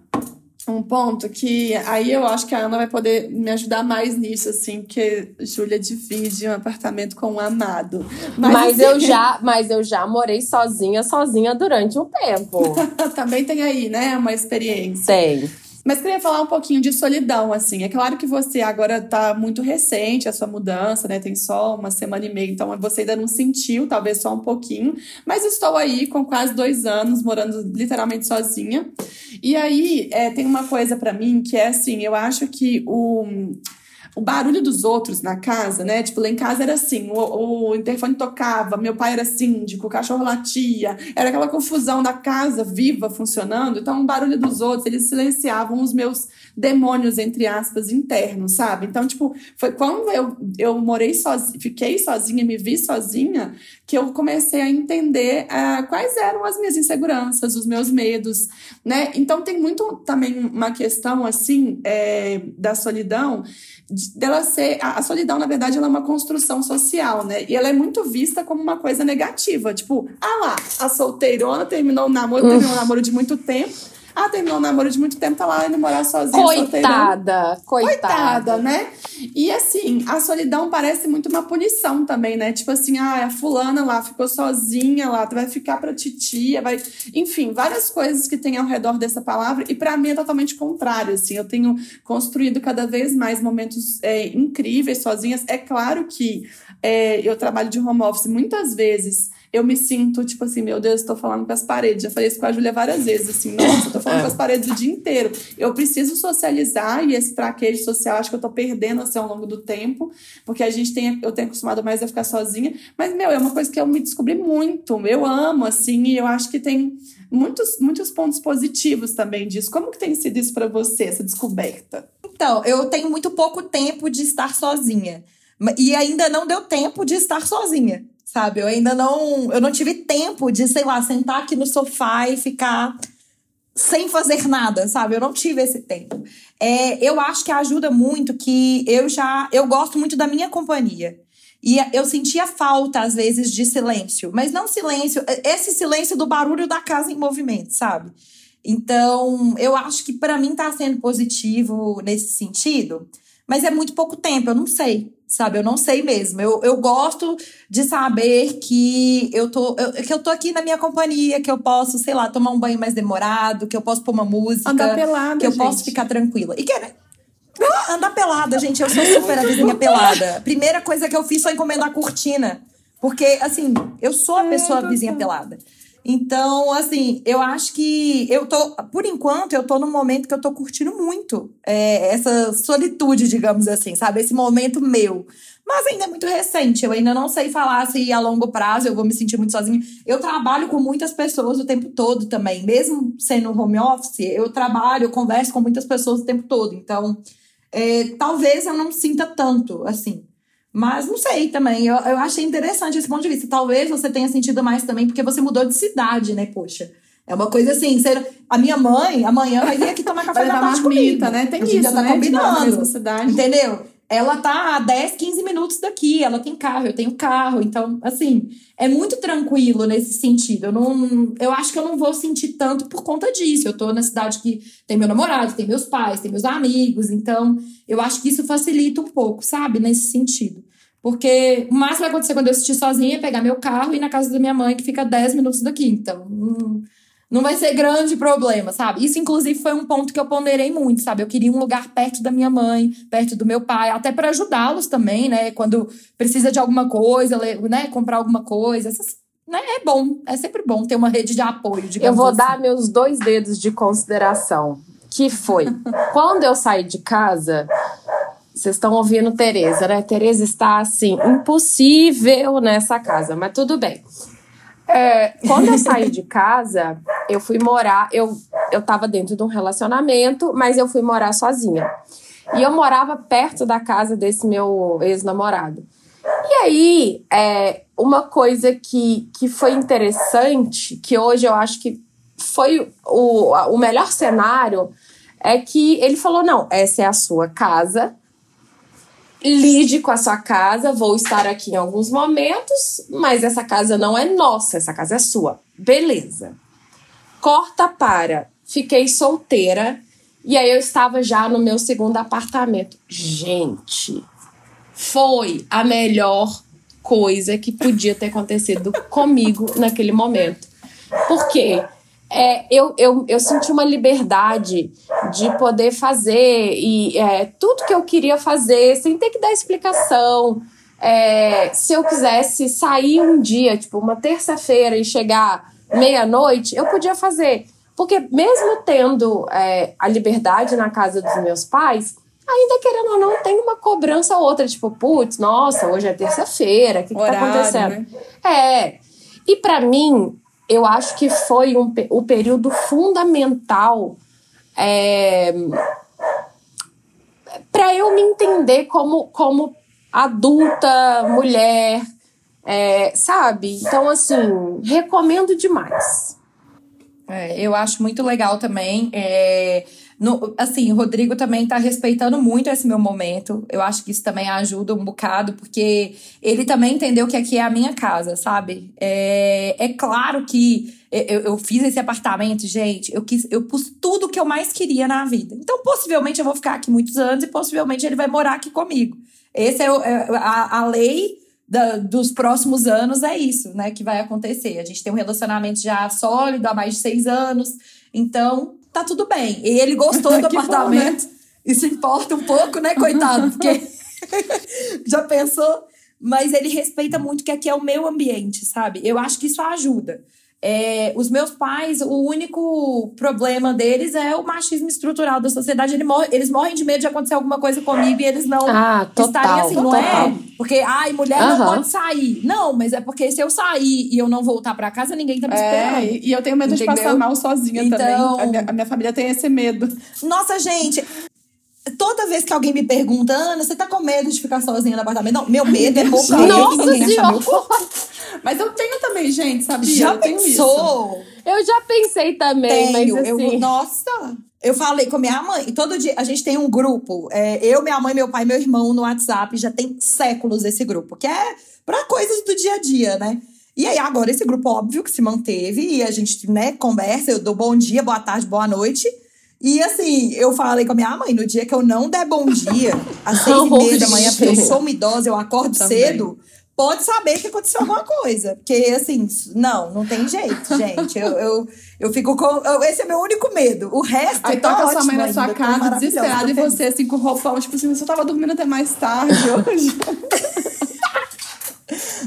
S2: Um ponto que aí eu acho que a Ana vai poder me ajudar mais nisso, assim, porque Júlia divide um apartamento com um amado.
S1: Mas,
S2: assim,
S1: eu já, mas eu já morei sozinha, sozinha durante um tempo.
S2: também tem aí, né, uma experiência.
S1: Tem.
S2: Mas queria falar um pouquinho de solidão, assim. É claro que você agora tá muito recente a sua mudança, né? Tem só uma semana e meia, então você ainda não sentiu, talvez só um pouquinho. Mas estou aí com quase dois anos, morando literalmente sozinha. E aí é, tem uma coisa pra mim que é assim, eu acho que o. O barulho dos outros na casa, né? Tipo, lá em casa era assim: o, o interfone tocava, meu pai era síndico, o cachorro latia, era aquela confusão da casa viva funcionando. Então, o barulho dos outros, eles silenciavam os meus demônios, entre aspas, internos, sabe? Então, tipo, foi quando eu, eu morei sozinha, fiquei sozinha, me vi sozinha, que eu comecei a entender ah, quais eram as minhas inseguranças, os meus medos, né? Então, tem muito também uma questão, assim, é, da solidão, dela ser. A, a solidão, na verdade, ela é uma construção social, né? E ela é muito vista como uma coisa negativa. Tipo, ah lá, a solteirona terminou o namoro, terminou o namoro de muito tempo. Ah, terminou o namoro de muito tempo, tá lá indo morar sozinha.
S1: Coitada, coitada.
S2: Coitada, né? E assim, a solidão parece muito uma punição também, né? Tipo assim, ah, a fulana lá ficou sozinha lá, vai ficar pra titia, vai. Enfim, várias coisas que tem ao redor dessa palavra. E pra mim é totalmente contrário, assim. Eu tenho construído cada vez mais momentos é, incríveis sozinhas. É claro que é, eu trabalho de home office muitas vezes. Eu me sinto, tipo assim, meu Deus, tô falando com as paredes. Já falei isso com a Júlia várias vezes, assim, nossa, tô falando com as paredes o dia inteiro. Eu preciso socializar e esse traquejo social acho que eu tô perdendo assim ao longo do tempo, porque a gente tem, eu tenho acostumado mais a ficar sozinha. Mas, meu, é uma coisa que eu me descobri muito. Eu amo, assim, e eu acho que tem muitos, muitos pontos positivos também disso. Como que tem sido isso pra você, essa descoberta?
S4: Então, eu tenho muito pouco tempo de estar sozinha. E ainda não deu tempo de estar sozinha, sabe? Eu ainda não. Eu não tive tempo de, sei lá, sentar aqui no sofá e ficar sem fazer nada, sabe? Eu não tive esse tempo. É, eu acho que ajuda muito que eu já. Eu gosto muito da minha companhia. E eu sentia falta, às vezes, de silêncio. Mas não silêncio, esse silêncio do barulho da casa em movimento, sabe? Então, eu acho que para mim tá sendo positivo nesse sentido. mas é muito pouco tempo, eu não sei, sabe? Eu não sei mesmo. Eu, eu gosto de saber que eu tô eu, que eu tô aqui na minha companhia, que eu posso, sei lá, tomar um banho mais demorado, que eu posso pôr uma música,
S2: Andar pelada,
S4: que eu
S2: gente.
S4: posso ficar tranquila. E que ah, andar pelada, gente, eu sou super a vizinha pelada. Primeira coisa que eu fiz foi encomendar a cortina, porque assim, eu sou a pessoa vizinha pelada. Então, assim, eu acho que eu tô, por enquanto, eu tô num momento que eu tô curtindo muito é, essa solitude, digamos assim, sabe? Esse momento meu. Mas ainda é muito recente, eu ainda não sei falar se a longo prazo eu vou me sentir muito sozinha. Eu trabalho com muitas pessoas o tempo todo também, mesmo sendo home office, eu trabalho, eu converso com muitas pessoas o tempo todo. Então, é, talvez eu não sinta tanto, assim. Mas não sei também. Eu, eu achei interessante esse ponto de vista. Talvez você tenha sentido mais também porque você mudou de cidade, né? Poxa. É uma coisa assim, ser, a minha mãe amanhã vai vir aqui tomar café
S2: Vai
S4: da tarde
S2: marmita,
S4: comigo.
S2: né? Tem isso,
S4: já tá
S2: né?
S4: Combinando.
S2: cidade.
S4: Entendeu? Ela tá a 10, 15 minutos daqui, ela tem carro, eu tenho carro. Então, assim, é muito tranquilo nesse sentido. Eu, não, eu acho que eu não vou sentir tanto por conta disso. Eu tô na cidade que tem meu namorado, tem meus pais, tem meus amigos. Então, eu acho que isso facilita um pouco, sabe? Nesse sentido. Porque o máximo vai acontecer quando eu assistir sozinha, é pegar meu carro e ir na casa da minha mãe, que fica 10 minutos daqui. Então, não, não vai ser grande problema, sabe? Isso, inclusive, foi um ponto que eu ponderei muito, sabe? Eu queria um lugar perto da minha mãe, perto do meu pai, até para ajudá-los também, né? Quando precisa de alguma coisa, né? Comprar alguma coisa. Essas, né? É bom, é sempre bom ter uma rede de apoio, digamos
S1: Eu vou
S4: assim.
S1: dar meus dois dedos de consideração. Que foi quando eu saí de casa. Vocês estão ouvindo Tereza, né? Tereza está assim, impossível nessa casa, mas tudo bem. É, quando eu saí de casa, eu fui morar. Eu, eu tava dentro de um relacionamento, mas eu fui morar sozinha. E eu morava perto da casa desse meu ex-namorado. E aí, é, uma coisa que, que foi interessante, que hoje eu acho que foi o, o melhor cenário, é que ele falou: não, essa é a sua casa, lide com a sua casa, vou estar aqui em alguns momentos, mas essa casa não é nossa, essa casa é sua. Beleza. Corta para. Fiquei solteira e aí eu estava já no meu segundo apartamento. Gente, foi a melhor coisa que podia ter acontecido comigo naquele momento. Por quê? É, eu, eu, eu senti uma liberdade de poder fazer e é, tudo que eu queria fazer sem ter que dar explicação. É, se eu quisesse sair um dia, tipo uma terça-feira e chegar meia-noite, eu podia fazer. Porque mesmo tendo é, a liberdade na casa dos meus pais, ainda querendo ou não, tem uma cobrança ou outra, tipo, putz, nossa, hoje é terça-feira, o que, que tá
S2: Horário,
S1: acontecendo?
S2: né?
S1: É. E para mim, eu acho que foi um, o período fundamental é, para eu me entender como, como adulta, mulher, é, sabe? Então, assim, recomendo demais.
S4: É, eu acho muito legal também. É, no- assim, o Rodrigo também tá respeitando muito esse meu momento. Eu acho que isso também ajuda um bocado, porque ele também entendeu que aqui é a minha casa, sabe? É, é claro que eu, eu fiz esse apartamento, gente. Eu, quis, eu pus tudo que eu mais queria na vida. Então, possivelmente, eu vou ficar aqui muitos anos e possivelmente ele vai morar aqui comigo. Esse é, é a, a lei da- dos próximos anos é isso, né, que vai acontecer. A gente tem um relacionamento já sólido há mais de seis anos, então tá tudo bem. E ele gostou do
S2: Que bom,
S4: apartamento. Isso importa um pouco, né, coitado? Porque já pensou? Mas ele respeita muito que aqui é o meu ambiente, sabe? Eu acho que isso ajuda. É, os meus pais, o único problema deles é o machismo estrutural da sociedade. Ele morre- eles morrem de medo de acontecer alguma coisa comigo e eles não
S1: Ah,
S4: estarem
S1: total,
S4: assim, não
S1: total.
S4: é? Porque, ai, mulher não
S1: Aham.
S4: pode sair. Não, mas é porque se eu sair e eu não voltar pra casa, ninguém tá me
S2: É,
S4: esperando.
S2: e e eu tenho medo de
S4: Entendeu?
S2: passar mal sozinha
S4: Então-
S2: também. A minha, a minha família tem esse medo.
S4: Nossa, gente, toda vez que alguém me pergunta, Ana, você tá com medo de ficar sozinha no apartamento? Não, meu medo é e
S1: Nossa Senhora!
S2: Mas eu tenho também, gente, sabia?
S4: Já
S2: eu
S4: pensou?
S1: Eu já pensei também,
S4: Tenho.
S1: mas assim.
S4: Eu, nossa, eu falei com minha mãe. E todo dia a gente tem um grupo. é, eu, minha mãe, meu pai meu irmão no WhatsApp. Já tem séculos esse grupo. Que é pra coisas do dia a dia, né? E aí, agora, esse grupo, óbvio, que se manteve. E a gente, né, conversa. Eu dou bom dia, boa tarde, boa noite. E assim, eu falei com a minha mãe, no dia que eu não der bom dia, às seis e meia da manhã, porque eu sou uma idosa, eu acordo Também. cedo, pode saber que aconteceu alguma coisa. Porque, assim, não, não tem jeito, gente. Eu, eu, eu fico com. Eu, esse é meu único medo. O resto.
S2: Aí
S4: tá
S2: toca sua mãe na sua casa, desesperada, e você, assim, com roupão, tipo assim, você tava dormindo até mais tarde hoje.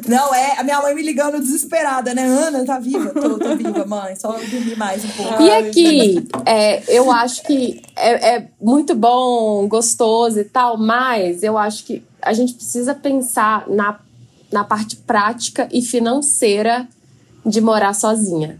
S4: Não, é a minha mãe me ligando desesperada, né? Ana, tá viva? Tô, tô viva, mãe. Só dormir mais um pouco.
S1: E aqui, é, eu acho que é, é muito bom, gostoso e tal, mas eu acho que a gente precisa pensar na, na parte prática e financeira de morar sozinha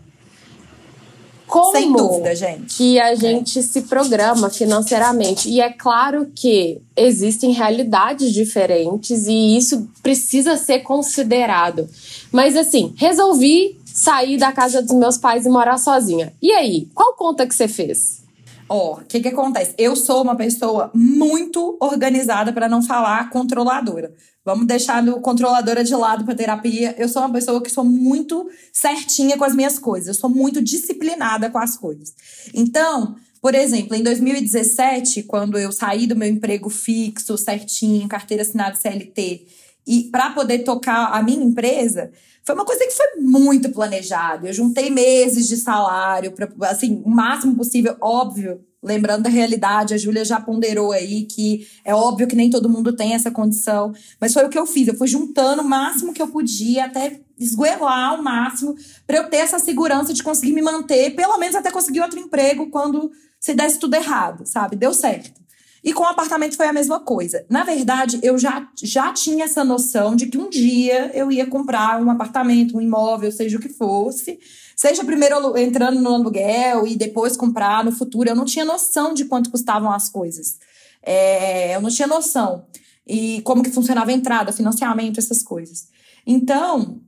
S1: como
S4: Sem dúvida, gente.
S1: que a gente é. se programa financeiramente. E é claro que existem realidades diferentes e isso precisa ser considerado. Mas assim, resolvi sair da casa dos meus pais e morar sozinha. E aí, qual conta que você fez?
S4: Ó, oh, o que que acontece? Eu sou uma pessoa muito organizada, para não falar controladora. Vamos deixar no controladora de lado para terapia. Eu sou uma pessoa que sou muito certinha com as minhas coisas. Eu sou muito disciplinada com as coisas. Então, por exemplo, em 2017, quando eu saí do meu emprego fixo, certinho, carteira assinada CLT, e para poder tocar a minha empresa, foi uma coisa que foi muito planejada. Eu juntei meses de salário para assim, o máximo possível, óbvio, lembrando da realidade, a Júlia já ponderou aí que é óbvio que nem todo mundo tem essa condição, mas foi o que eu fiz. Eu fui juntando o máximo que eu podia até esgoelar o máximo para eu ter essa segurança de conseguir me manter, pelo menos até conseguir outro emprego quando se desse tudo errado, sabe? Deu certo. E com o apartamento foi a mesma coisa. Na verdade, eu já, já tinha essa noção de que um dia eu ia comprar um apartamento, um imóvel, seja o que fosse. Seja primeiro entrando no aluguel e depois comprar no futuro. Eu não tinha noção de quanto custavam as coisas. É, eu não tinha noção. E como que funcionava a entrada, financiamento, essas coisas. Então,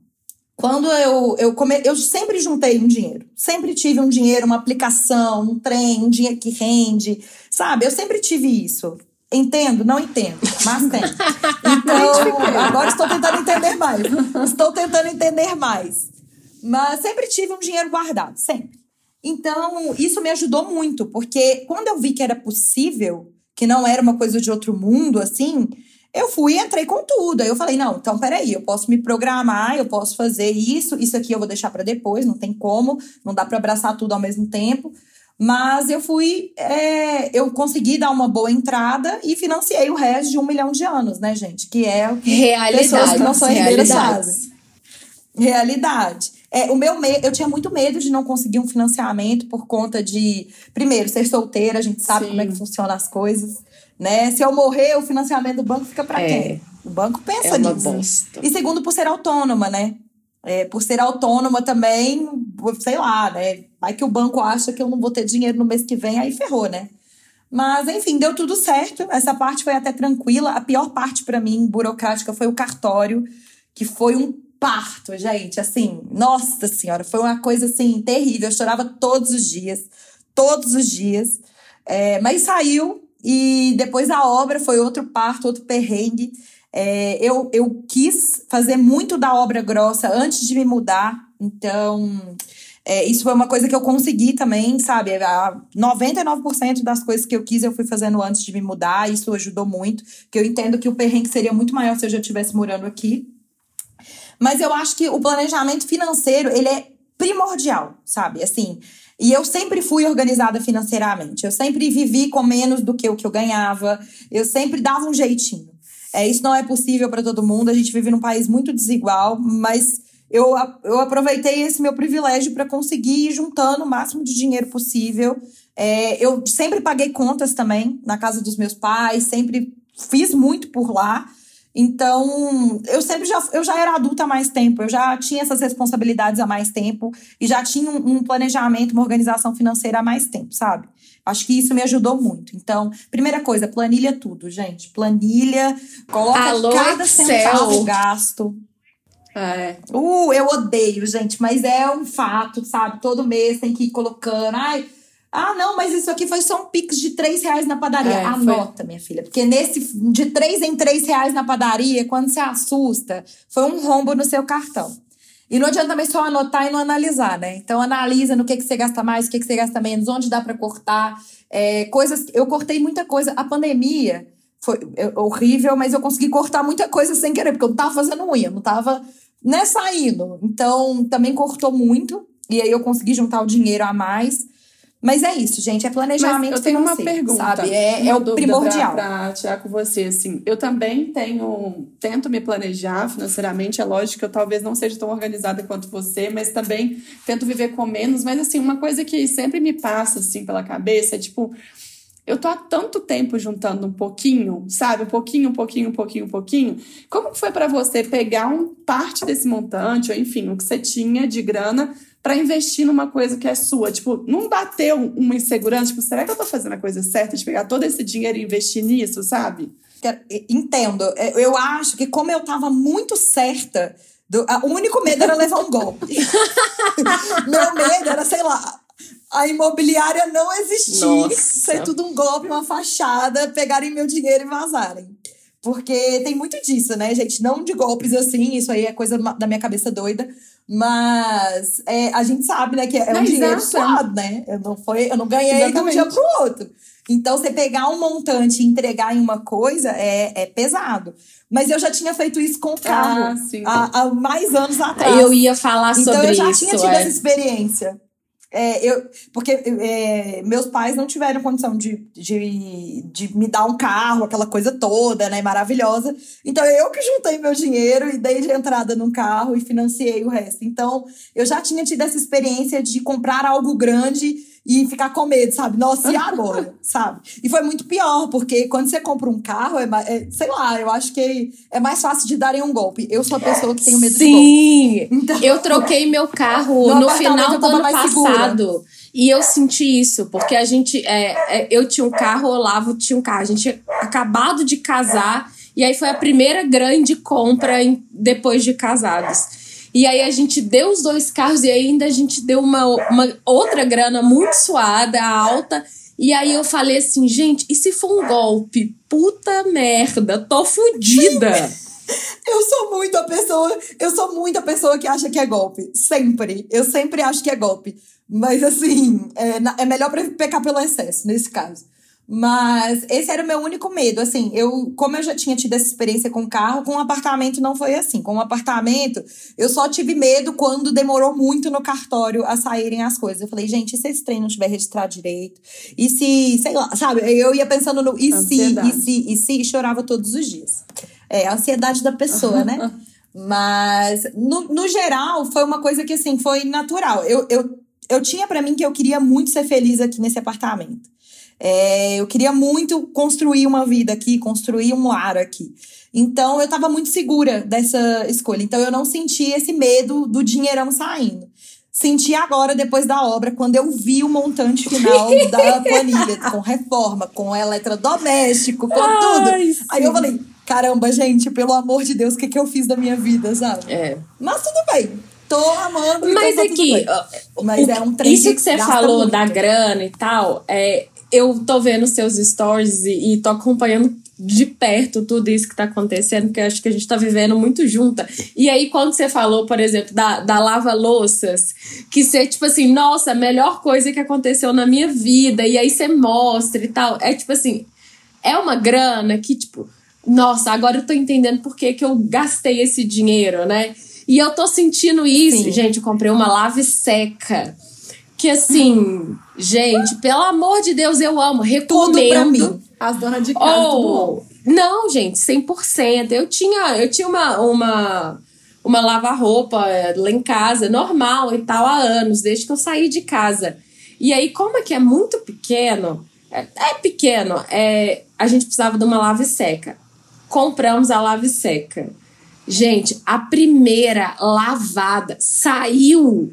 S4: quando eu, eu, come, eu sempre juntei um dinheiro. Sempre tive um dinheiro, uma aplicação, um trem, um dinheiro que rende. Sabe? Eu sempre tive isso. Entendo, não entendo, mas tem. Então, agora estou tentando entender mais. Estou tentando entender mais. Mas sempre tive um dinheiro guardado, sempre. Então, isso me ajudou muito, porque quando eu vi que era possível, que não era uma coisa de outro mundo, assim, eu fui e entrei com tudo. Aí eu falei, não, então peraí, eu posso me programar, eu posso fazer isso, isso aqui eu vou deixar para depois, não tem como, não dá para abraçar tudo ao mesmo tempo. Mas eu fui, é, eu consegui dar uma boa entrada e financiei o resto de um milhão de anos, né, gente? Que é o que
S1: Realidade,
S4: pessoas que não são herdeiras fazem. Realidade. É, o meu me... Eu tinha muito medo de não conseguir um financiamento por conta de, primeiro, ser solteira, a gente sabe Sim. como é que funcionam as coisas. Né? Se eu morrer, o financiamento do banco fica para é. quem? O banco pensa é nisso. Bosta. E segundo, por ser autônoma, né? É, por ser autônoma também, sei lá, né? Vai que o banco acha que eu não vou ter dinheiro no mês que vem, aí ferrou, né? Mas, enfim, deu tudo certo. Essa parte foi até tranquila. A pior parte para mim, burocrática, foi o cartório, que foi um parto, gente. Assim, nossa senhora, foi uma coisa assim terrível. Eu chorava todos os dias, todos os dias. É, mas saiu e depois a obra foi outro parto, outro perrengue. É, eu, eu quis fazer muito da obra grossa antes de me mudar, então é, isso foi uma coisa que eu consegui também, sabe? A 99% das coisas que eu quis eu fui fazendo antes de me mudar, isso ajudou muito, porque eu entendo que o perrengue seria muito maior se eu já estivesse morando aqui. Mas eu acho que o planejamento financeiro, ele é primordial, sabe? Assim, e eu sempre fui organizada financeiramente. Eu sempre vivi com menos do que o que eu ganhava. Eu sempre dava um jeitinho. É, isso não é possível para todo mundo. A gente vive num país muito desigual, mas eu, eu aproveitei esse meu privilégio para conseguir ir juntando o máximo de dinheiro possível. É, eu sempre paguei contas também na casa dos meus pais, sempre fiz muito por lá. Então, eu sempre já, eu já era adulta há mais tempo, eu já tinha essas responsabilidades há mais tempo e já tinha um, um planejamento, uma organização financeira há mais tempo, sabe? Acho que isso me ajudou muito. Então, primeira coisa, planilha tudo, gente. Planilha, coloca Alô, cada centavo gasto. É. Uh, eu odeio, gente, mas é um fato, sabe? Todo mês tem que ir colocando. Ai, ah, não, mas isso aqui foi só um pix de três reais na padaria. É, Anota, foi... minha filha. Porque nesse de três em três reais na padaria, quando você assusta, foi um rombo no seu cartão. E não adianta também só anotar e não analisar, né? Então analisa no que, que você gasta mais, o que, que você gasta menos, onde dá para cortar. É, coisas. Eu cortei muita coisa. A pandemia foi horrível, mas eu consegui cortar muita coisa sem querer, porque eu não tava fazendo unha, não tava né, saindo. Então também cortou muito. E aí eu consegui juntar o dinheiro a mais. Mas é isso, gente. É planejamento
S3: Mas eu tenho uma pergunta.
S4: Sabe? É, é o primordial.
S3: Pra, tirar com você, assim. Eu também tenho... Tento me planejar financeiramente. É lógico que eu talvez não seja tão organizada quanto você, mas também tento viver com menos. Mas, assim, uma coisa que sempre me passa, assim, pela cabeça é, tipo... Eu tô há tanto tempo juntando um pouquinho, sabe? Um pouquinho, um pouquinho, um pouquinho, um pouquinho. Como foi para você pegar um parte desse montante, ou enfim, o que você tinha de grana para investir numa coisa que é sua. Tipo, não bateu uma insegurança, tipo, será que eu tô fazendo a coisa certa de pegar todo esse dinheiro e investir nisso, sabe?
S4: Entendo. É, eu acho que como eu tava muito certa, do, a, o único medo era levar um golpe. Meu medo era, sei lá, a imobiliária não existir, Nossa. ser tudo um golpe, uma fachada, pegarem meu dinheiro e vazarem. Porque tem muito disso, né, gente? Não de golpes assim, isso aí é coisa da minha cabeça doida. Mas é, a gente sabe, né, que é um dinheiro suado, né? Eu não, foi, eu não ganhei Exatamente. de um dia pro outro. Então, você pegar um montante e entregar em uma coisa é, é pesado. Mas eu já tinha feito isso com o carro ah, há, há, mais anos atrás.
S1: Eu ia falar sobre isso. Então, eu já
S4: tinha tido é. essa experiência. É, eu, porque é, meus pais não tiveram condição de, de, de me dar um carro, aquela coisa toda, né? Maravilhosa. Então eu que juntei meu dinheiro e dei de entrada num carro e financiei o resto. Então eu já tinha tido essa experiência de comprar algo grande e ficar com medo, sabe? Nossa, e agora? sabe? E foi muito pior, porque quando você compra um carro, é, é, sei lá, eu acho que é mais fácil de darem um golpe. Eu sou a pessoa que tenho medo
S1: Sim.
S4: de golpe.
S1: Sim! Então, eu troquei meu carro no, no final do ano passado. Segura. E eu senti isso, porque a gente. É, é, eu tinha um carro, o Olavo tinha um carro. A gente tinha acabado de casar. E aí foi a primeira grande compra em, depois de casados. E aí a gente deu os dois carros e ainda a gente deu uma, uma outra grana muito suada, alta. E aí eu falei assim, gente, e se for um golpe? Puta merda, tô fodida.
S4: Eu sou muito a pessoa, eu sou muito a pessoa que acha que é golpe. Sempre. Eu sempre acho que é golpe. Mas assim, é, é melhor pecar pelo excesso, nesse caso. Mas esse era o meu único medo. Assim, eu, como eu já tinha tido essa experiência com carro, com um apartamento não foi assim. Com um apartamento, eu só tive medo quando demorou muito no cartório a saírem as coisas. Eu falei, gente, e se esse trem não tiver registrado direito? E se, sei lá, sabe? Eu ia pensando no e se, e se, e se, e chorava todos os dias. É a ansiedade da pessoa, né? Mas, no, no geral, foi uma coisa que, assim, foi natural. Eu, eu, eu tinha para mim que eu queria muito ser feliz aqui nesse apartamento. É, eu queria muito construir uma vida aqui, construir um lar aqui. Então eu estava muito segura dessa escolha. Então eu não senti esse medo do dinheirão saindo. Senti agora, depois da obra, quando eu vi o montante final da planilha, com reforma, com eletrodoméstico, com tudo. Aí eu falei, caramba, gente, pelo amor de Deus, o que, que eu fiz da minha vida, sabe?
S1: É.
S4: Mas tudo bem. Tô amando.
S1: Mas
S4: então
S1: tá aqui,
S4: Mas
S1: o,
S4: é um trem
S1: Isso que você falou
S4: muito.
S1: da grana e tal, é, eu tô vendo seus stories e, e tô acompanhando de perto tudo isso que tá acontecendo, porque acho que a gente tá vivendo muito junta. E aí, quando você falou, por exemplo, da, da lava-louças, que você, tipo assim, nossa, a melhor coisa que aconteceu na minha vida, e aí você mostra e tal. É tipo assim, é uma grana que, tipo, nossa, agora eu tô entendendo por que, que eu gastei esse dinheiro, né? E eu tô sentindo isso. Sim. Gente, eu comprei uma lave seca que assim, gente, pelo amor de Deus, eu amo, recomendo. Tudo pra mim.
S2: As donas de casa, oh,
S1: Não, gente, 100%. Eu tinha, eu tinha uma, uma, uma lava-roupa lá em casa, normal e tal, há anos, desde que eu saí de casa. E aí, como é que é muito pequeno, é, é pequeno, é, a gente precisava de uma lave seca. Compramos a lave seca. Gente, a primeira lavada saiu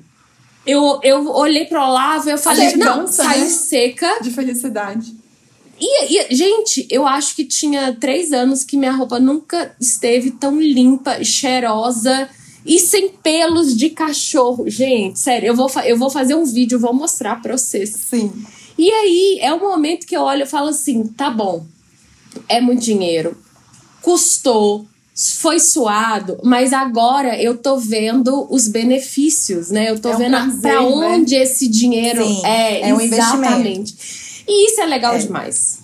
S1: eu, eu olhei pro Olavo e eu falei, não, saiu né? seca.
S2: De felicidade.
S1: E, e, gente, eu acho que tinha três anos que minha roupa nunca esteve tão limpa, cheirosa e sem pelos de cachorro. Gente, sério, eu vou, eu vou fazer um vídeo, vou mostrar pra vocês.
S4: Sim.
S1: E aí, é o momento que eu olho e falo assim: tá bom, é muito dinheiro, custou, foi suado, mas agora eu tô vendo os benefícios, né? Eu tô
S2: É um
S1: vendo para
S2: né?
S1: onde esse dinheiro
S4: Sim,
S1: é,
S4: é um
S1: exatamente. E isso é legal demais.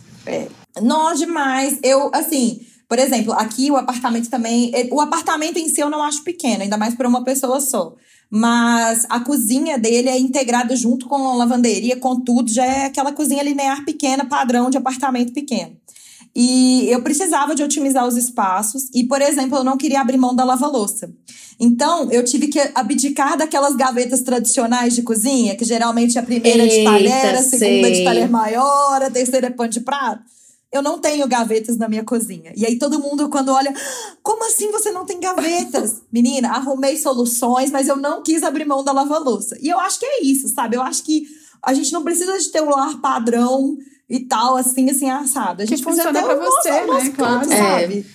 S4: Não, demais. Eu, assim, por exemplo, aqui o apartamento também. eh, O apartamento em si eu não acho pequeno, ainda mais para uma pessoa só. Mas a cozinha dele é integrada junto com a lavanderia, com tudo, já é aquela cozinha linear pequena, padrão de apartamento pequeno. E eu precisava de otimizar os espaços. E, por exemplo, eu não queria abrir mão da lava-louça. Então, eu tive que abdicar daquelas gavetas tradicionais de cozinha, que geralmente a primeira é de
S1: Eita,
S4: talher, a segunda é de
S1: sei.
S4: talher maior, a terceira é pano de prato. Eu não tenho gavetas na minha cozinha. E aí todo mundo, quando olha, "Ah, como assim você não tem gavetas? Menina, arrumei soluções, mas eu não quis abrir mão da lava-louça. E eu acho que é isso, sabe? Eu acho que a gente não precisa de ter um lar padrão e tal, assim, assim, assado. A gente precisa
S2: funciona pra você,
S4: nosso
S2: né? Claro.
S1: É.
S4: sabe?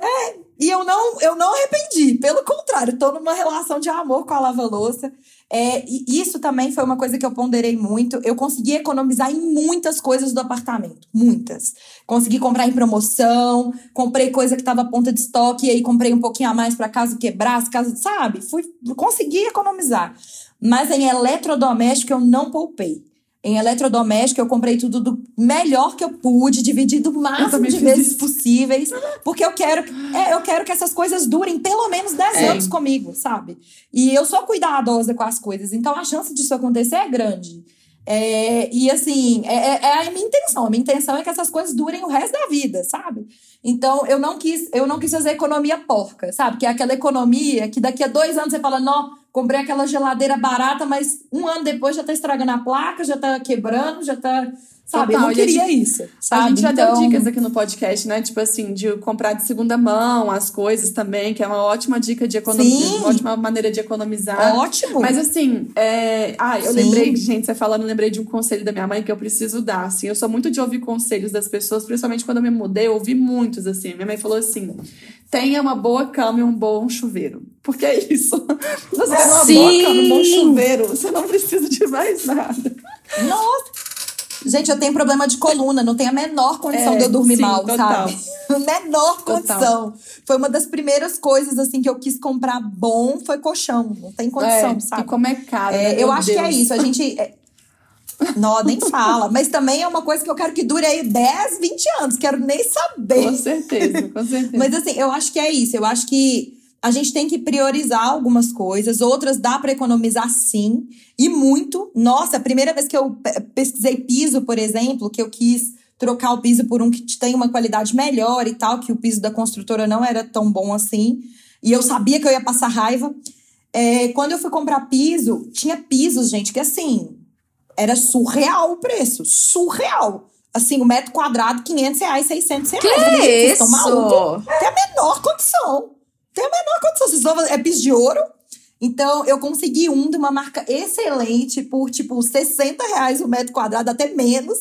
S4: É, e eu não, eu não arrependi. Pelo contrário, tô numa relação de amor com a lava-louça. É, e isso também foi uma coisa que eu ponderei muito. Eu consegui economizar em muitas coisas do apartamento. Muitas. Consegui comprar em promoção, comprei coisa que tava à ponta de estoque, e aí comprei um pouquinho a mais para caso quebrasse, caso, sabe? Fui, consegui economizar. Mas em eletrodoméstico eu não poupei. Em eletrodoméstico, eu comprei tudo do melhor que eu pude, dividido o máximo de vezes
S2: isso.
S4: possíveis, porque eu quero, é, eu quero que essas coisas durem pelo menos 10
S1: É.
S4: anos comigo, sabe? E eu sou cuidadosa com as coisas, então a chance disso acontecer é grande. É, e assim, é, é- é a minha intenção. A minha intenção é que essas coisas durem o resto da vida, sabe? Então eu não quis, eu não quis fazer economia porca, sabe? Que é aquela economia que daqui a dois anos você fala, não, comprei aquela geladeira barata, mas um ano depois já tá estragando a placa, já tá quebrando, já tá. Sabe?
S2: Total,
S4: eu
S2: e
S4: não queria
S2: gente-
S4: isso. Sabe?
S2: A gente já
S4: Então-
S2: deu dicas aqui no podcast, né? Tipo assim, de comprar de segunda mão as coisas também, que é uma ótima dica de economizar, uma ótima maneira de economizar.
S4: Ótimo.
S2: Mas assim, é... ah, eu
S4: Sim.
S2: lembrei, gente, você falando, eu lembrei de um conselho da minha mãe que eu preciso dar. Assim, eu sou muito de ouvir conselhos das pessoas, principalmente quando eu me mudei, eu ouvi muitos assim. Minha mãe falou assim: tenha uma boa cama e um bom chuveiro. Porque é isso. Você tem uma boa cama, um bom chuveiro, você não precisa de mais nada.
S4: Nossa! Gente, eu tenho problema de coluna, não tenho a menor condição
S2: É,
S4: de eu dormir
S2: sim,
S4: mal,
S2: total.
S4: sabe? menor condição. Foi uma das primeiras coisas assim que eu quis comprar bom, foi colchão. Não tem condição,
S2: é,
S4: sabe?
S2: E como é caro.
S4: É,
S2: né?
S4: eu acho que é
S2: Deus.
S4: isso. A gente. é- Não, nem fala. Mas também é uma coisa que eu quero que dure aí 10, 20 anos. Quero nem saber.
S2: Com certeza, com certeza.
S4: Mas assim, eu acho que é isso. Eu acho que a gente tem que priorizar algumas coisas, outras dá para economizar sim, e muito. Nossa, a primeira vez que eu pe- pesquisei piso, por exemplo, que eu quis trocar o piso por um que tem uma qualidade melhor e tal, que o piso da construtora não era tão bom assim, e eu sabia que eu ia passar raiva. É, quando eu fui comprar piso, tinha pisos, gente, que assim, era surreal o preço, surreal. Assim, o metro quadrado, 500 reais, 600 reais.
S1: Que
S4: vocês
S1: isso?
S4: estão malucos? tem a menor condição. Tem a menor condição. Vocês vão fazer- é piso de ouro. Então, eu consegui um de uma marca excelente por, tipo, 60 reais o metro quadrado, até menos.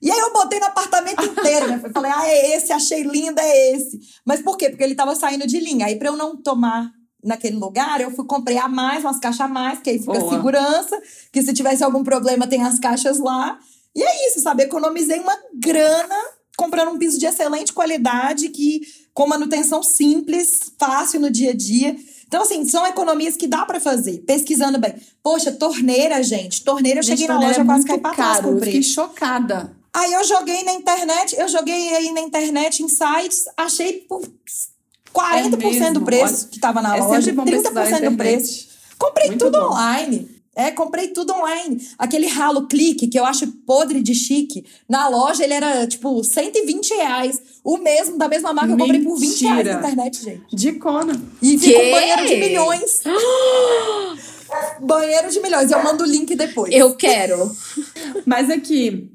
S4: E aí eu botei no apartamento inteiro, né? Falei, ah, é esse, achei lindo, é esse. Mas por quê? Porque ele tava saindo de linha. Aí, pra eu não tomar naquele lugar, eu fui comprei a mais, umas caixas a mais, que aí fica
S2: Boa.
S4: segurança, que se tivesse algum problema tem as caixas lá. E é isso, sabe? Economizei uma grana comprando um piso de excelente qualidade, que com manutenção simples, fácil no dia a dia. Então, assim, são economias que dá pra fazer, pesquisando bem. Poxa, torneira, gente. Torneira, eu
S2: Gente,
S4: cheguei na
S2: torneira
S4: loja
S2: é
S4: quase caí pra trás
S2: caro.
S4: com o
S2: Eu fiquei chocada.
S4: Aí eu joguei na internet, eu joguei aí na internet, em sites, achei por 40%
S2: É
S4: do preço
S2: Olha,
S4: que tava na
S2: é
S4: loja,
S2: sempre bom pesquisar na
S4: 30% do preço. Comprei
S2: Muito
S4: tudo
S2: bom.
S4: online. É, comprei tudo online. Aquele ralo clique, que eu acho podre de chique, na loja ele era, tipo, 120 reais. O mesmo, da mesma marca, eu comprei por 20 reais na internet, gente.
S2: De cona.
S4: E fica um banheiro de milhões. banheiro de milhões. Eu mando o link depois.
S1: Eu quero.
S2: Mas aqui,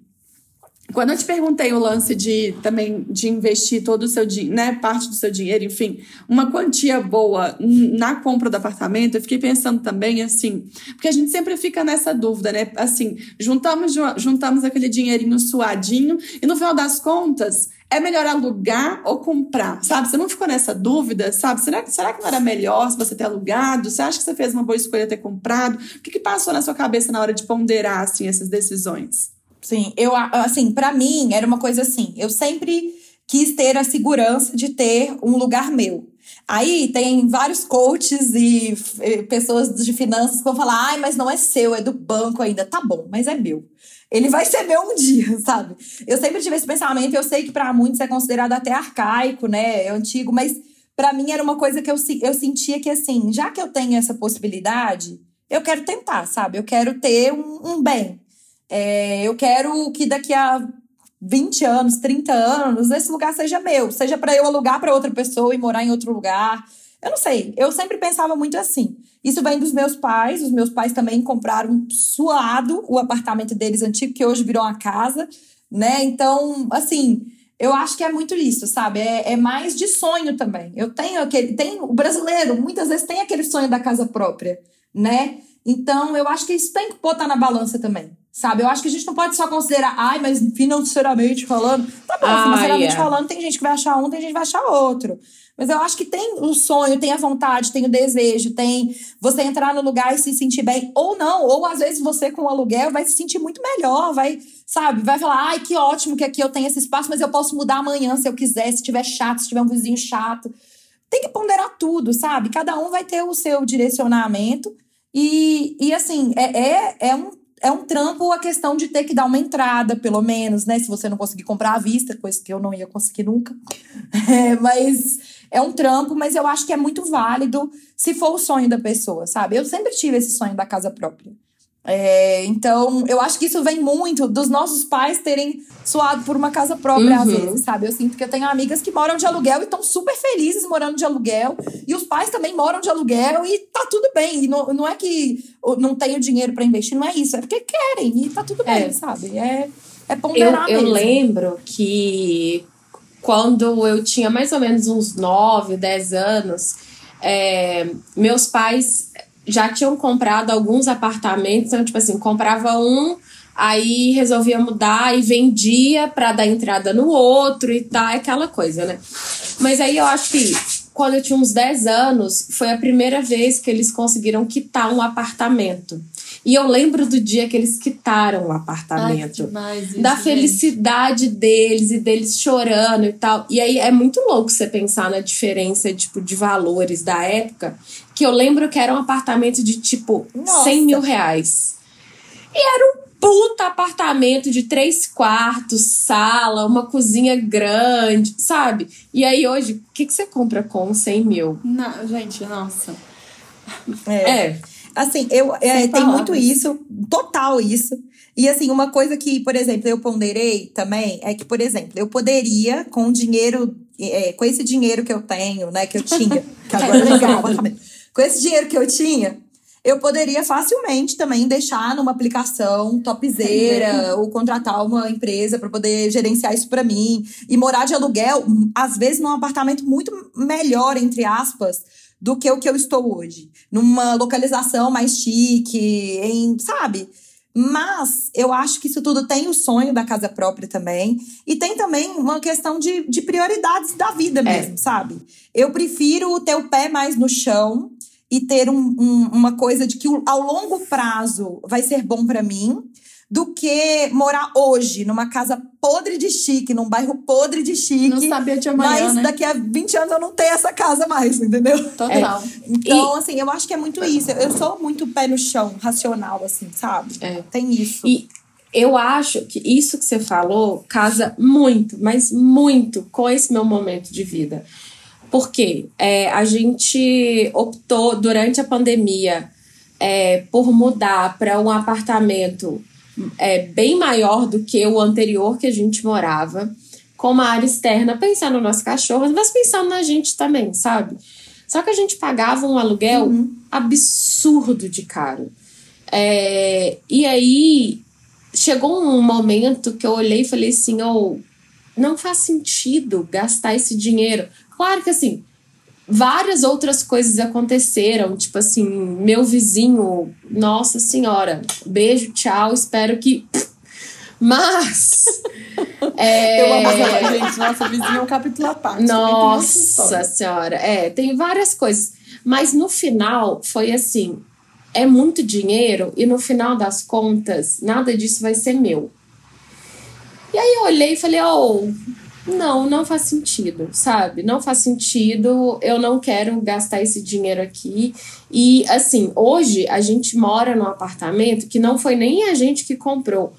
S2: quando eu te perguntei o lance de também de investir todo o seu dinheiro, né, parte do seu dinheiro, enfim, uma quantia boa na compra do apartamento, eu fiquei pensando também assim, porque a gente sempre fica nessa dúvida, né? Assim, juntamos ju- juntamos aquele dinheirinho suadinho e no final das contas é melhor alugar ou comprar, sabe? Você não ficou nessa dúvida, sabe? Será, será que não era melhor se você ter alugado? Você acha que você fez uma boa escolha ter comprado? O que, que passou na sua cabeça na hora de ponderar, assim, essas decisões?
S4: Sim, eu, assim, pra mim, era uma coisa assim. Eu sempre quis ter a segurança de ter um lugar meu. Aí tem vários coaches e pessoas de finanças que vão falar: ai, mas não é seu, é do banco ainda. Tá bom, mas é meu. Ele vai ser meu um dia, sabe? Eu sempre tive esse pensamento, eu sei que para muitos é considerado até arcaico, né? É antigo, mas para mim era uma coisa que eu, eu sentia que, assim, já que eu tenho essa possibilidade, eu quero tentar, sabe? Eu quero ter um, um bem. É, eu quero que daqui a 20 anos, 30 anos, esse lugar seja meu, seja para eu alugar para outra pessoa e morar em outro lugar. Eu não sei, eu sempre pensava muito assim. Isso vem dos meus pais, os meus pais também compraram suado o apartamento deles antigo, que hoje virou uma casa, né? Então, assim, eu acho que é muito isso, sabe? É, é mais de sonho também. Eu tenho aquele. Tem, o brasileiro muitas vezes tem aquele sonho da casa própria, né? Então, eu acho que isso tem que botar na balança também. Sabe? Eu acho que a gente não pode só considerar, ai, mas financeiramente falando. Tá bom, ah, financeiramente yeah. falando, tem gente que vai achar um, tem gente que vai achar outro. Mas eu acho que tem o sonho, tem a vontade, tem o desejo, tem você entrar no lugar e se sentir bem, ou não, ou às vezes você com o aluguel vai se sentir muito melhor, vai, sabe, vai falar, ai, que ótimo que aqui eu tenho esse espaço, mas eu posso mudar amanhã se eu quiser, se tiver chato, se tiver um vizinho chato. Tem que ponderar tudo, sabe? Cada um vai ter o seu direcionamento. E, e assim, é, é, é um é um trampo a questão de ter que dar uma entrada, pelo menos, né? Se você não conseguir comprar à vista, coisa que eu não ia conseguir nunca. É, mas é um trampo, mas eu acho que é muito válido se for o sonho da pessoa, sabe? Eu sempre tive esse sonho da casa própria. É, então, eu acho que isso vem muito dos nossos pais terem suado por uma casa própria, uhum. às vezes, sabe? Eu sinto que eu tenho amigas que moram de aluguel e estão super felizes morando de aluguel. E os pais também moram de aluguel e tá tudo bem. E não, não é que não tenho dinheiro para investir, não é isso. É porque querem e tá tudo bem, é. sabe? É, é ponderar
S1: eu,
S4: eu
S1: lembro que quando eu tinha mais ou menos uns 9, 10 anos, é, meus pais já tinham comprado alguns apartamentos, então, tipo assim, comprava um, aí resolvia mudar e vendia para dar entrada no outro e tal, aquela coisa, né? Mas aí eu acho que quando eu tinha uns 10 anos, foi a primeira vez que eles conseguiram quitar um apartamento. E eu lembro do dia que eles quitaram o apartamento. Ai, isso, da felicidade gente. deles e deles chorando e tal. E aí é muito louco você pensar na diferença tipo, de valores da época. Que eu lembro que era um apartamento de tipo Nossa. 100 mil reais. E era um puta apartamento de três quartos, sala, uma cozinha grande, sabe? E aí hoje, o que, que você compra com 100 mil?
S2: Não, gente, nossa.
S4: É. é. Assim, eu é, tem muito isso, total isso. E assim, uma coisa que, por exemplo, eu ponderei também é que, por exemplo, eu poderia, com dinheiro, é, com esse dinheiro que eu tenho, né, que eu tinha, que agora é legal, com esse dinheiro que eu tinha, eu poderia facilmente também deixar numa aplicação topzeira ou contratar uma empresa para poder gerenciar isso para mim e morar de aluguel, às vezes num apartamento muito melhor entre aspas do que o que eu estou hoje, numa localização mais chique, em, sabe? Mas eu acho que isso tudo tem o sonho da casa própria também. E tem também uma questão de, de prioridades da vida é. mesmo, é. sabe? Eu prefiro ter o pé mais no chão e ter um, um, uma coisa de que ao longo prazo vai ser bom para mim do que morar hoje numa casa podre de chique, num bairro podre de chique.
S2: Não sabia de amanhã,
S4: Mas
S2: né?
S4: daqui a 20 anos eu não tenho essa casa mais, entendeu?
S2: Total.
S4: É. Então, e... assim, eu acho que é muito isso. Eu sou muito pé no chão, racional, assim, sabe? É. Tem isso.
S1: E eu acho que isso que você falou casa muito, mas muito com esse meu momento de vida. Porque é, a gente optou durante a pandemia é, por mudar para um apartamento é, bem maior do que o anterior que a gente morava, com uma área externa, pensando no nosso cachorro, mas pensando na gente também, sabe? Só que a gente pagava um aluguel uhum. absurdo de caro. É, e aí chegou um momento que eu olhei e falei assim: oh, não faz sentido gastar esse dinheiro. Claro que assim, várias outras coisas aconteceram, tipo assim, meu vizinho, nossa senhora, beijo, tchau, espero que. Mas.
S2: é... Eu amo ela, gente. Nossa, vizinho é um capítulo à parte.
S1: Nossa senhora. É, tem várias coisas. Mas no final, foi assim: é muito dinheiro e no final das contas, nada disso vai ser meu. E aí eu olhei e falei: oh, não, não faz sentido, sabe? Não faz sentido, eu não quero gastar esse dinheiro aqui. E assim, hoje a gente mora num apartamento que não foi nem a gente que comprou.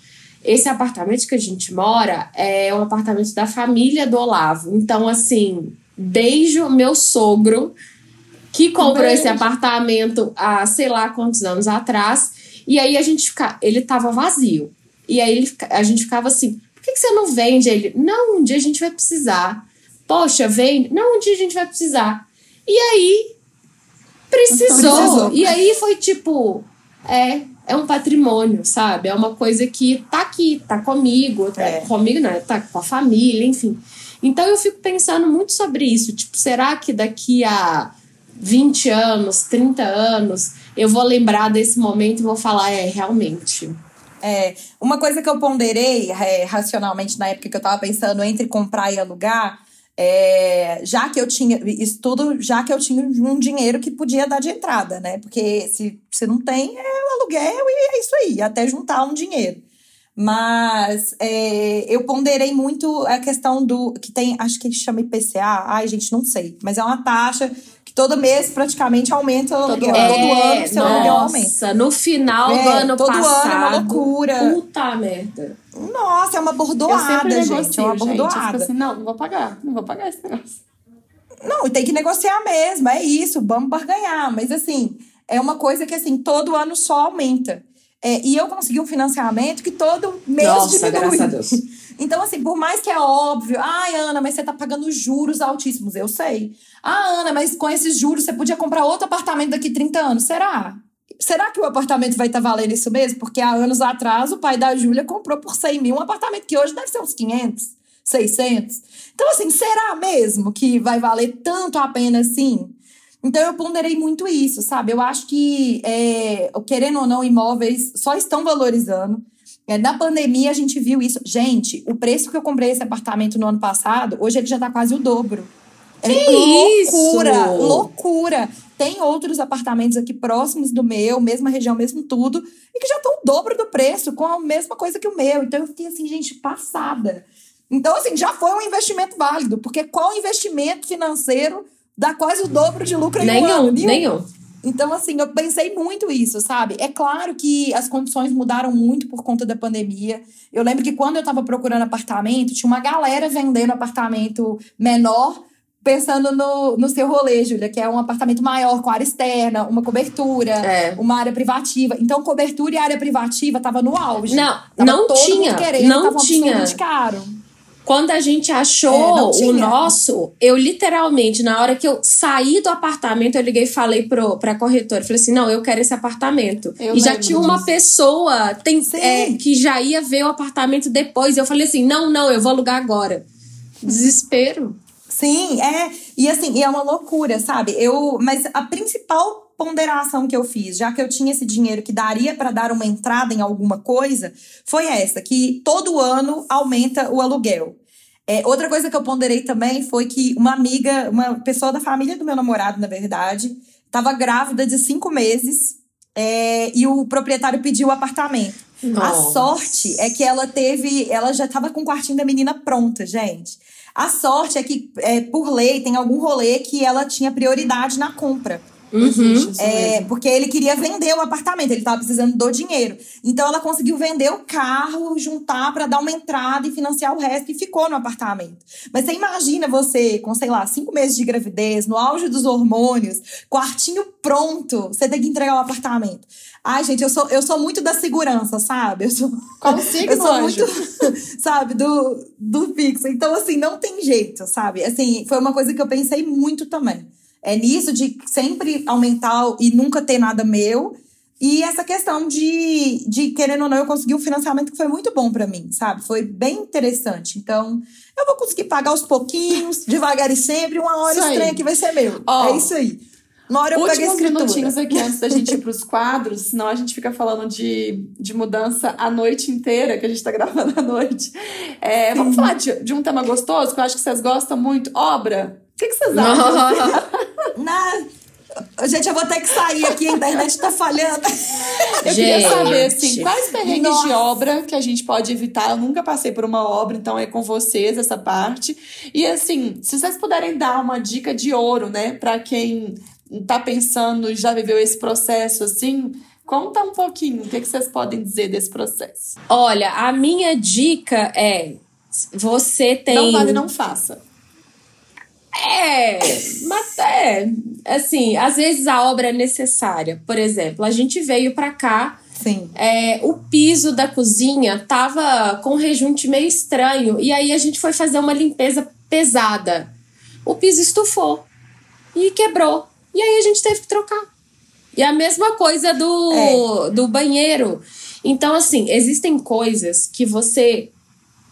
S1: Esse apartamento que a gente mora é um apartamento da família do Olavo. Então, assim, beijo meu sogro que comprou esse apartamento há sei lá quantos anos atrás. E aí a gente fica, ele tava vazio. E aí ele, a gente ficava assim: por que, que você não vende ele? Não, um dia a gente vai precisar. Poxa, vende. Não, um dia a gente vai precisar. E aí precisou. precisou. E aí foi tipo, é, é um patrimônio, sabe? É uma coisa que tá aqui, tá comigo, tá é. comigo, não, tá com a família, enfim. Então eu fico pensando muito sobre isso. Tipo, será que daqui a 20 anos, 30 anos, eu vou lembrar desse momento e vou falar, é, realmente.
S4: É, uma coisa que eu ponderei é, racionalmente na época que eu tava pensando entre comprar e alugar, é, já que eu tinha isso tudo, já que eu tinha um dinheiro que podia dar de entrada, né? Porque se, se não tem, é o aluguel e é isso aí, até juntar um dinheiro. Mas é, eu ponderei muito a questão do. que tem, acho que chama IPCA, ai, gente, não sei, mas é uma taxa todo mês praticamente aumenta o aluguel.
S1: É,
S4: todo
S1: ano seu aluguel aumenta. No final é, do ano
S4: todo
S1: passado.
S4: Todo ano é uma loucura.
S1: Puta merda.
S4: Nossa, é uma bordoada, gente. Negocio, é uma bordoada.
S2: Gente, assim, não, não vou pagar. Não vou pagar esse negócio.
S4: Não, tem que negociar mesmo, é isso, vamos barganhar. Mas assim, é uma coisa que assim, todo ano só aumenta. É, e eu consegui um financiamento que todo mês
S1: Nossa,
S4: diminui.
S1: graças a Deus.
S4: Então, assim, por mais que é óbvio, ai, Ana, mas você tá pagando juros altíssimos, eu sei. Ah, Ana, mas com esses juros você podia comprar outro apartamento daqui 30 anos. Será? Será que o apartamento vai estar tá valendo isso mesmo? Porque há anos atrás o pai da Júlia comprou por 100 mil um apartamento que hoje deve ser uns 500, 600. Então, assim, será mesmo que vai valer tanto a pena assim? Então eu ponderei muito isso, sabe? Eu acho que, é, querendo ou não, imóveis só estão valorizando. É, na pandemia a gente viu isso. Gente, o preço que eu comprei esse apartamento no ano passado, hoje ele já tá quase o dobro.
S1: É que loucura,
S4: isso? loucura. Tem outros apartamentos aqui próximos do meu, mesma região, mesmo tudo, e que já estão o dobro do preço, com a mesma coisa que o meu. Então eu fiquei assim, gente, passada. Então, assim, já foi um investimento válido, porque qual investimento financeiro dá quase o dobro de lucro em
S1: nenhum,
S4: um ano.
S1: Nenhum, nenhum.
S4: Então, assim, eu pensei muito isso, sabe? É claro que as condições mudaram muito por conta da pandemia. Eu lembro que quando eu tava procurando apartamento, tinha uma galera vendendo apartamento menor, pensando no, no seu rolê, Júlia, que é um apartamento maior, com área externa, uma cobertura,
S1: é.
S4: uma área privativa. Então, cobertura e área privativa tava no auge.
S1: Não,
S4: tava
S1: não tinha.
S4: Querendo,
S1: não tinha.
S4: de caro.
S1: Quando a gente achou é, o nosso, eu literalmente, na hora que eu saí do apartamento, eu liguei e falei pro, pra corretora. Falei assim: não, eu quero esse apartamento.
S2: Eu
S1: e já tinha uma
S2: disso.
S1: pessoa tem, é, que já ia ver o apartamento depois. Eu falei assim: não, não, eu vou alugar agora. Desespero.
S4: Sim, é. E assim, e é uma loucura, sabe? Eu, mas a principal ponderação que eu fiz, já que eu tinha esse dinheiro que daria para dar uma entrada em alguma coisa, foi essa, que todo ano aumenta o aluguel. É, outra coisa que eu ponderei também foi que uma amiga, uma pessoa da família do meu namorado, na verdade, estava grávida de cinco meses é, e o proprietário pediu o apartamento.
S1: Nossa.
S4: A sorte é que ela teve, ela já estava com o quartinho da menina pronta, gente. A sorte é que, é, por lei, tem algum rolê que ela tinha prioridade na compra.
S1: Uhum.
S4: É, porque ele queria vender o apartamento, ele estava precisando do dinheiro. Então ela conseguiu vender o carro, juntar para dar uma entrada e financiar o resto e ficou no apartamento. Mas você imagina você com, sei lá, cinco meses de gravidez, no auge dos hormônios, quartinho pronto, você tem que entregar o apartamento. Ai, gente, eu sou, eu sou muito da segurança, sabe? Eu sou,
S2: Qual signo,
S4: eu sou muito, sabe, do, do fixo. Então, assim, não tem jeito, sabe? Assim, foi uma coisa que eu pensei muito também. É nisso de sempre aumentar e nunca ter nada meu. E essa questão de, de querendo ou não, eu consegui um financiamento que foi muito bom para mim, sabe? Foi bem interessante. Então, eu vou conseguir pagar aos pouquinhos, devagar e sempre, uma hora
S2: Isso aí.
S4: estranha que vai ser meu.
S2: Ó,
S4: é isso aí. Uma hora eu
S2: Últimos minutinhos aqui antes da gente ir pros quadros, senão a gente fica falando de, de mudança a noite inteira, que a gente tá gravando à noite. É, vamos falar de, de um tema gostoso, que eu acho que vocês gostam muito. Obra. O que, que vocês acham?
S4: Na... Gente, eu vou ter que sair aqui, a internet tá falhando.
S2: Eu gente. queria saber, assim, quais perrengues Nossa. de obra que a gente pode evitar? Eu nunca passei por uma obra, então é com vocês essa parte. E assim, se vocês puderem dar uma dica de ouro, né, para quem tá pensando e já viveu esse processo, assim, conta um pouquinho, o que, que vocês podem dizer desse processo?
S1: Olha, a minha dica é, você tem...
S2: Não vale, não faça.
S1: É, mas é, assim, às vezes a obra é necessária. Por exemplo, a gente veio para cá,
S4: Sim.
S1: É, o piso da cozinha tava com um rejunte meio estranho e aí a gente foi fazer uma limpeza pesada. O piso estufou e quebrou. E aí a gente teve que trocar. E a mesma coisa do, é. do banheiro. Então, assim, existem coisas que você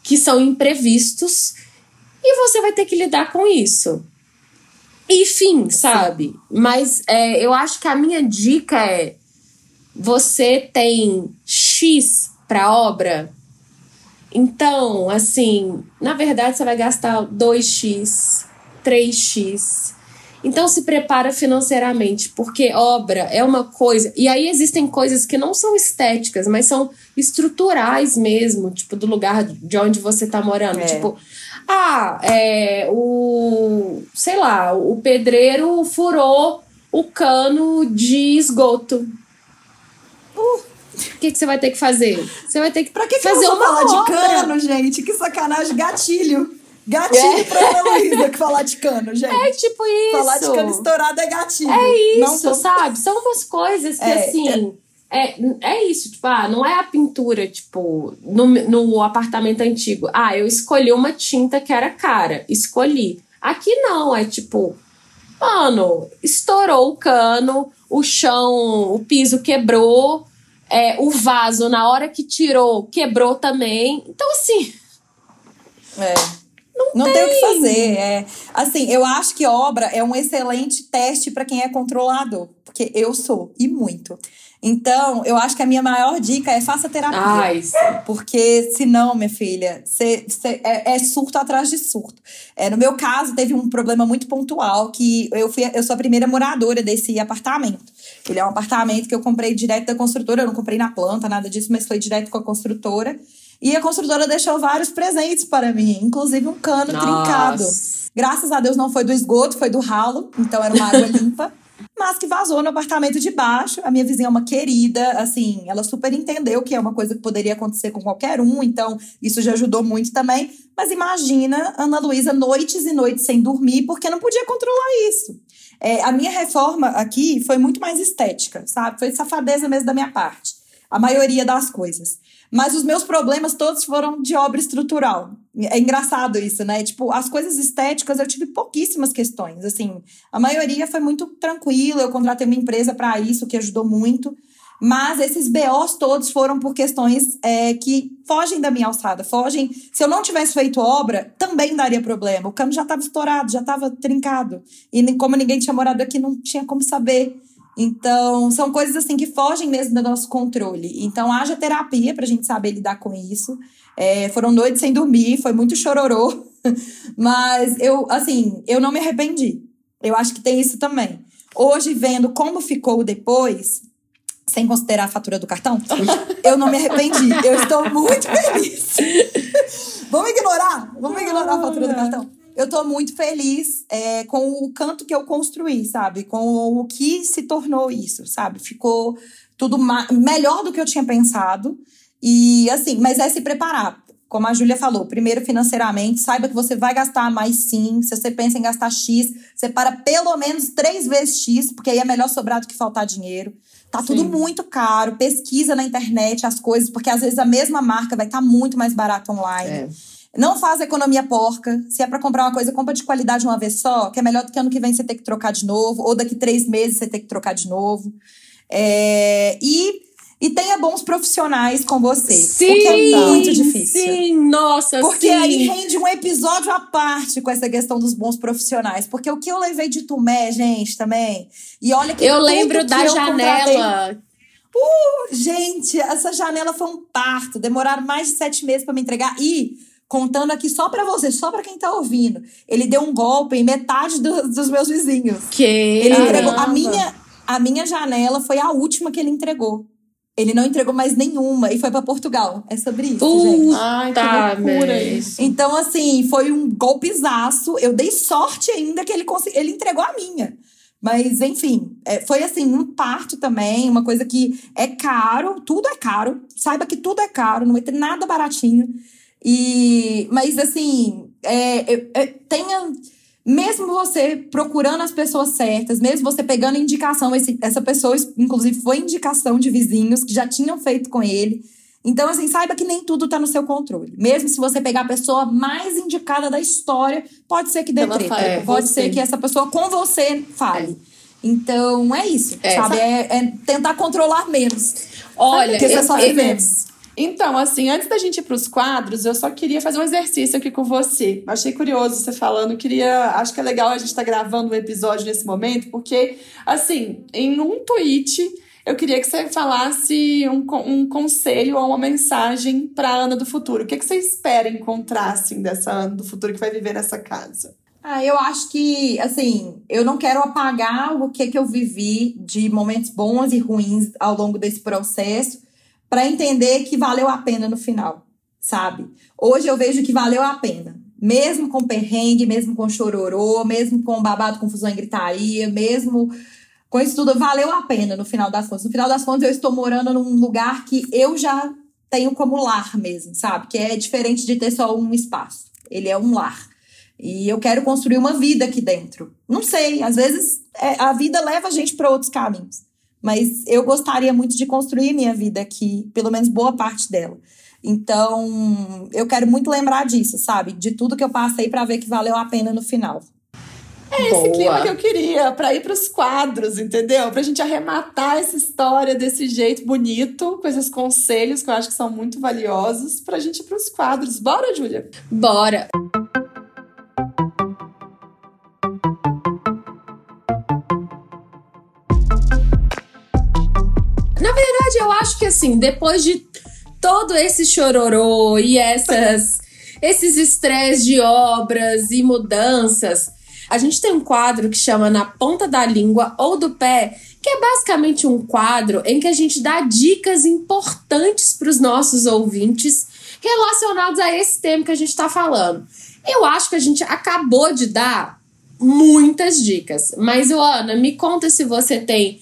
S1: que são imprevistos e você vai ter que lidar com isso. Enfim, sabe? Mas é, eu acho que a minha dica é: você tem X para obra, então, assim, na verdade você vai gastar 2x, 3x. Então se prepara financeiramente, porque obra é uma coisa. E aí existem coisas que não são estéticas, mas são estruturais mesmo, tipo, do lugar de onde você tá morando. É. Tipo, ah, é, o. sei lá, o pedreiro furou o cano de esgoto. Uh, o que, que você vai ter que fazer? Você vai ter que
S4: pra que
S1: fazer
S4: que
S1: uma
S4: falar obra? de cano, gente? Que sacanagem, gatilho. Gatilho é. pra Ana Luísa que falar de cano, gente. É
S1: tipo isso.
S4: Falar de cano estourado é gatilho.
S1: É isso, Não sabe? São umas coisas que, é, assim. É é, é isso, tipo, ah, não é a pintura, tipo, no, no apartamento antigo. Ah, eu escolhi uma tinta que era cara, escolhi. Aqui não, é tipo, mano, estourou o cano, o chão, o piso quebrou, é, o vaso, na hora que tirou, quebrou também. Então, assim.
S4: É. Não, não tem. tem. o que fazer. É, assim, eu acho que obra é um excelente teste para quem é controlador. Porque eu sou, e muito. Então, eu acho que a minha maior dica é faça terapia.
S1: Ai,
S4: porque senão, minha filha, cê, cê, é, é, surto atrás de surto. É, no meu caso, teve um problema muito pontual que eu, fui, eu sou a primeira moradora desse apartamento. Ele é um apartamento que eu comprei direto da construtora, eu não comprei na planta, nada disso, mas foi direto com a construtora. E a construtora deixou vários presentes para mim, inclusive um cano Nossa. trincado. Graças a Deus não foi do esgoto, foi do ralo, então era uma água limpa mas que vazou no apartamento de baixo. A minha vizinha é uma querida, assim, ela super entendeu que é uma coisa que poderia acontecer com qualquer um, então isso já ajudou muito também. Mas imagina Ana Luísa noites e noites sem dormir, porque não podia controlar isso. É, a minha reforma aqui foi muito mais estética, sabe? Foi safadeza mesmo da minha parte. A maioria das coisas. Mas os meus problemas todos foram de obra estrutural. É engraçado isso, né? Tipo, as coisas estéticas eu tive pouquíssimas questões. Assim, a maioria foi muito tranquila. Eu contratei uma empresa para isso, que ajudou muito. Mas esses BOs todos foram por questões é, que fogem da minha alçada, fogem. Se eu não tivesse feito obra, também daria problema. O cano já estava estourado, já estava trincado. E como ninguém tinha morado aqui, não tinha como saber. Então, são coisas assim que fogem mesmo do nosso controle. Então, haja terapia para a gente saber lidar com isso. É, foram noites sem dormir, foi muito chororô. Mas eu, assim, eu não me arrependi. Eu acho que tem isso também. Hoje, vendo como ficou depois, sem considerar a fatura do cartão, eu não me arrependi. Eu estou muito feliz. Vamos ignorar? Vamos ignorar a fatura do cartão? eu tô muito feliz é, com o canto que eu construí, sabe? Com o que se tornou isso, sabe? Ficou tudo melhor do que eu tinha pensado. E assim, mas é se preparar. Como a Júlia falou, primeiro financeiramente, saiba que você vai gastar mais sim. Se você pensa em gastar X, separa pelo menos três vezes X, porque aí é melhor sobrar do que faltar dinheiro. Tá sim. tudo muito caro. Pesquisa na internet as coisas, porque às vezes a mesma marca vai estar tá muito mais barato online. É. Não faz economia porca. Se é para comprar uma coisa, compra de qualidade uma vez só, que é melhor do que ano que vem você ter que trocar de novo, ou daqui três meses você ter que trocar de novo. É, e, e tenha bons profissionais com você.
S1: Sim,
S4: porque é muito difícil.
S1: Sim, nossa,
S4: Porque
S1: sim.
S4: aí rende um episódio à parte com essa questão dos bons profissionais. Porque o que eu levei de Tumé, gente, também. E olha que
S1: Eu lembro da janela.
S4: Uh, gente, essa janela foi um parto. Demoraram mais de sete meses para me entregar. E contando aqui só para você, só para quem tá ouvindo. Ele deu um golpe em metade do, dos meus vizinhos.
S1: Que
S4: ele entregou a minha a minha janela foi a última que ele entregou. Ele não entregou mais nenhuma e foi para Portugal. É sobre isso,
S1: uh,
S4: gente.
S2: Ai, tá, que loucura isso.
S4: Então, assim, foi um golpezaço. Eu dei sorte ainda que ele, ele entregou a minha. Mas, enfim, é, foi assim, um parto também, uma coisa que é caro, tudo é caro. Saiba que tudo é caro, não vai ter nada baratinho. E, mas, assim, é, é, é tenha mesmo você procurando as pessoas certas, mesmo você pegando indicação, esse, essa pessoa, inclusive, foi indicação de vizinhos que já tinham feito com ele. Então, assim, saiba que nem tudo tá no seu controle. Mesmo se você pegar a pessoa mais indicada da história, pode ser que dê treta. É, pode você. ser que essa pessoa com você fale. É. Então, é isso, é, sabe? É, é, tentar controlar menos.
S1: Olha,
S4: porque você só menos.
S2: Então, assim, antes da gente ir para os quadros, eu só queria fazer um exercício aqui com você. Achei curioso você falando, queria, acho que é legal a gente estar tá gravando um episódio nesse momento, porque, assim, em um tweet, eu queria que você falasse um, um conselho ou uma mensagem para Ana do futuro. O que, que você espera encontrar, assim, dessa Ana do futuro que vai viver nessa casa?
S4: Ah, eu acho que, assim, eu não quero apagar o que, que eu vivi de momentos bons e ruins ao longo desse processo, para entender que valeu a pena no final, sabe? Hoje eu vejo que valeu a pena. Mesmo com perrengue, mesmo com chororô, mesmo com babado, confusão e gritaria, mesmo com isso tudo, valeu a pena no final das contas. No final das contas, eu estou morando num lugar que eu já tenho como lar mesmo, sabe? Que é diferente de ter só um espaço. Ele é um lar. E eu quero construir uma vida aqui dentro. Não sei, às vezes é, a vida leva a gente para outros caminhos. Mas eu gostaria muito de construir minha vida aqui, pelo menos boa parte dela. Então, eu quero muito lembrar disso, sabe? De tudo que eu passei para ver que valeu a pena no final.
S2: É esse Boa. clima que eu queria, para ir para os quadros, entendeu? Pra gente arrematar essa história desse jeito bonito, com esses conselhos que eu acho que são muito valiosos, pra gente ir para os quadros. Bora, Júlia?
S1: Bora! Eu acho que assim, depois de todo esse chororô e essas esses estresses de obras e mudanças, a gente tem um quadro que chama Na Ponta da Língua ou do Pé, que é basicamente um quadro em que a gente dá dicas importantes para os nossos ouvintes relacionados a esse tema que a gente está falando. Eu acho que a gente acabou de dar muitas dicas, mas Ana, me conta se você tem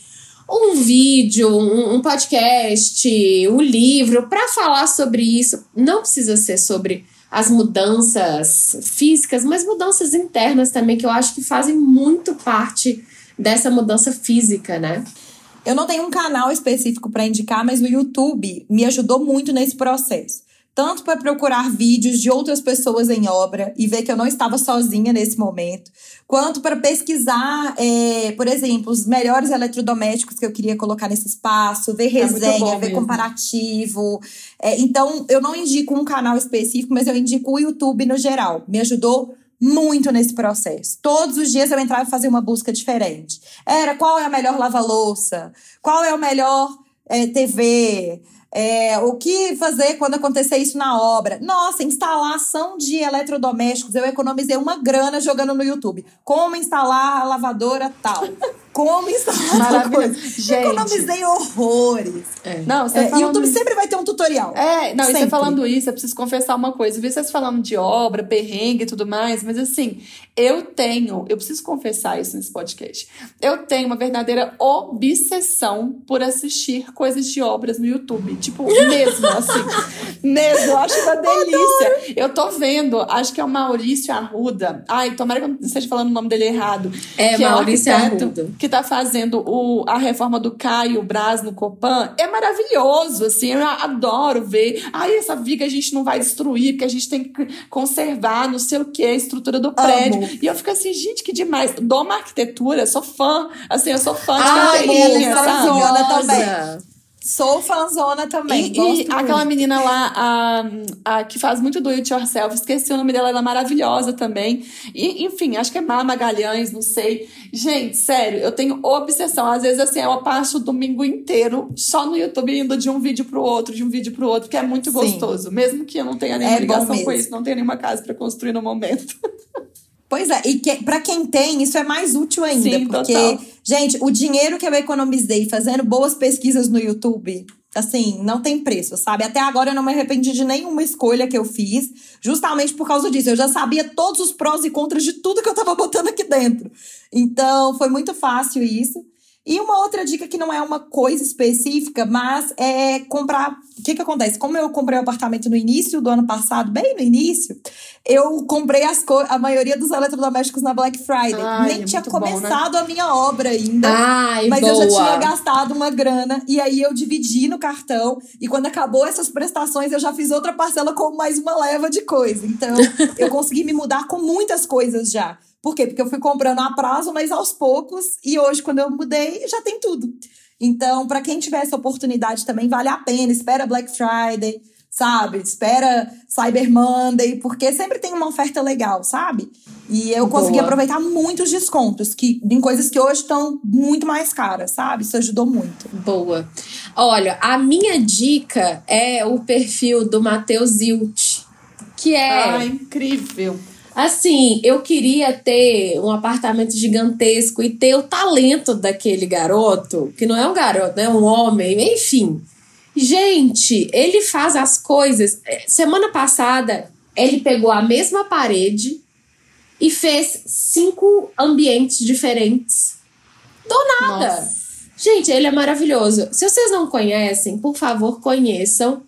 S1: um vídeo, um, um podcast, um livro para falar sobre isso. Não precisa ser sobre as mudanças físicas, mas mudanças internas também, que eu acho que fazem muito parte dessa mudança física, né?
S4: Eu não tenho um canal específico para indicar, mas o YouTube me ajudou muito nesse processo tanto para procurar vídeos de outras pessoas em obra e ver que eu não estava sozinha nesse momento, quanto para pesquisar, é, por exemplo, os melhores eletrodomésticos que eu queria colocar nesse espaço, ver é resenha, é ver mesmo. comparativo. É, então, eu não indico um canal específico, mas eu indico o YouTube no geral. Me ajudou muito nesse processo. Todos os dias eu entrava e fazia uma busca diferente. Era qual é a melhor lava-louça? Qual é o melhor é, TV? É, o que fazer quando acontecer isso na obra? Nossa, instalação de eletrodomésticos. Eu economizei uma grana jogando no YouTube. Como instalar a lavadora tal. Como instalar coisa. Gente. Economizei horrores.
S2: É. Não, você é,
S4: falando... YouTube sempre vai ter um tutorial.
S2: É, não, sempre. e você falando isso, eu preciso confessar uma coisa. Eu vi vocês falando de obra, perrengue e tudo mais, mas assim, eu tenho, eu preciso confessar isso nesse podcast. Eu tenho uma verdadeira obsessão por assistir coisas de obras no YouTube. Tipo, mesmo, assim. mesmo, eu acho uma delícia. Eu tô vendo, acho que é o Maurício Arruda. Ai, tomara que eu não esteja falando o nome dele errado.
S1: É, que Maurício é Arruda.
S2: Que tá fazendo o, a reforma do Caio Braz no Copan. É maravilhoso, assim, eu adoro ver. Ai, essa viga a gente não vai destruir, porque a gente tem que conservar, não sei o que, a estrutura do prédio. Amo. E eu fico assim, gente, que demais. Dou uma arquitetura, sou fã. Assim, eu sou fã de
S4: carteirinha, sabe? também. Sou fanzona também.
S2: E, e aquela menina lá, a, a, que faz muito do it yourself, esqueci o nome dela, ela é maravilhosa também. E, enfim, acho que é Mara Magalhães, não sei. Gente, sério, eu tenho obsessão. Às vezes, assim, eu passo o domingo inteiro só no YouTube indo de um vídeo pro outro, de um vídeo pro outro, que é muito Sim. gostoso. Mesmo que eu não tenha nenhuma é ligação com isso, não tenha nenhuma casa para construir no momento.
S4: Pois é, e que, para quem tem, isso é mais útil ainda, Sim, porque, total. gente, o dinheiro que eu economizei fazendo boas pesquisas no YouTube, assim, não tem preço, sabe? Até agora eu não me arrependi de nenhuma escolha que eu fiz, justamente por causa disso. Eu já sabia todos os prós e contras de tudo que eu tava botando aqui dentro. Então, foi muito fácil isso. E uma outra dica que não é uma coisa específica, mas é comprar. O que, que acontece? Como eu comprei o um apartamento no início do ano passado, bem no início, eu comprei as co a maioria dos eletrodomésticos na Black Friday. Ai, Nem é tinha começado bom, né? a minha obra ainda.
S1: Ai,
S4: mas
S1: boa.
S4: eu já tinha gastado uma grana. E aí eu dividi no cartão. E quando acabou essas prestações, eu já fiz outra parcela com mais uma leva de coisa. Então, eu consegui me mudar com muitas coisas já. Por quê? Porque eu fui comprando a prazo, mas aos poucos, e hoje, quando eu mudei, já tem tudo. Então, para quem tiver essa oportunidade também, vale a pena. Espera Black Friday, sabe? Espera Cyber Monday, porque sempre tem uma oferta legal, sabe? E eu Boa. consegui aproveitar muitos descontos, que em coisas que hoje estão muito mais caras, sabe? Isso ajudou muito.
S1: Boa. Olha, a minha dica é o perfil do Matheus Hilt, que é.
S2: Ah, incrível!
S1: Assim, eu queria ter um apartamento gigantesco e ter o talento daquele garoto, que não é um garoto, né? Um homem, enfim. Gente, ele faz as coisas. Semana passada, ele pegou a mesma parede e fez cinco ambientes diferentes. Do nada. Nossa. Gente, ele é maravilhoso. Se vocês não conhecem, por favor, conheçam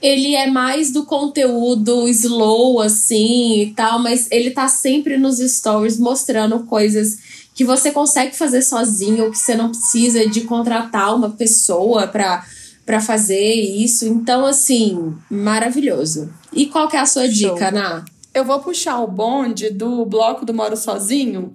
S1: ele é mais do conteúdo slow, assim e tal, mas ele tá sempre nos stories mostrando coisas que você consegue fazer sozinho, que você não precisa de contratar uma pessoa pra, pra fazer isso. Então, assim, maravilhoso. E qual que é a sua Show. dica, Ana?
S2: Eu vou puxar o bonde do bloco do Moro Sozinho,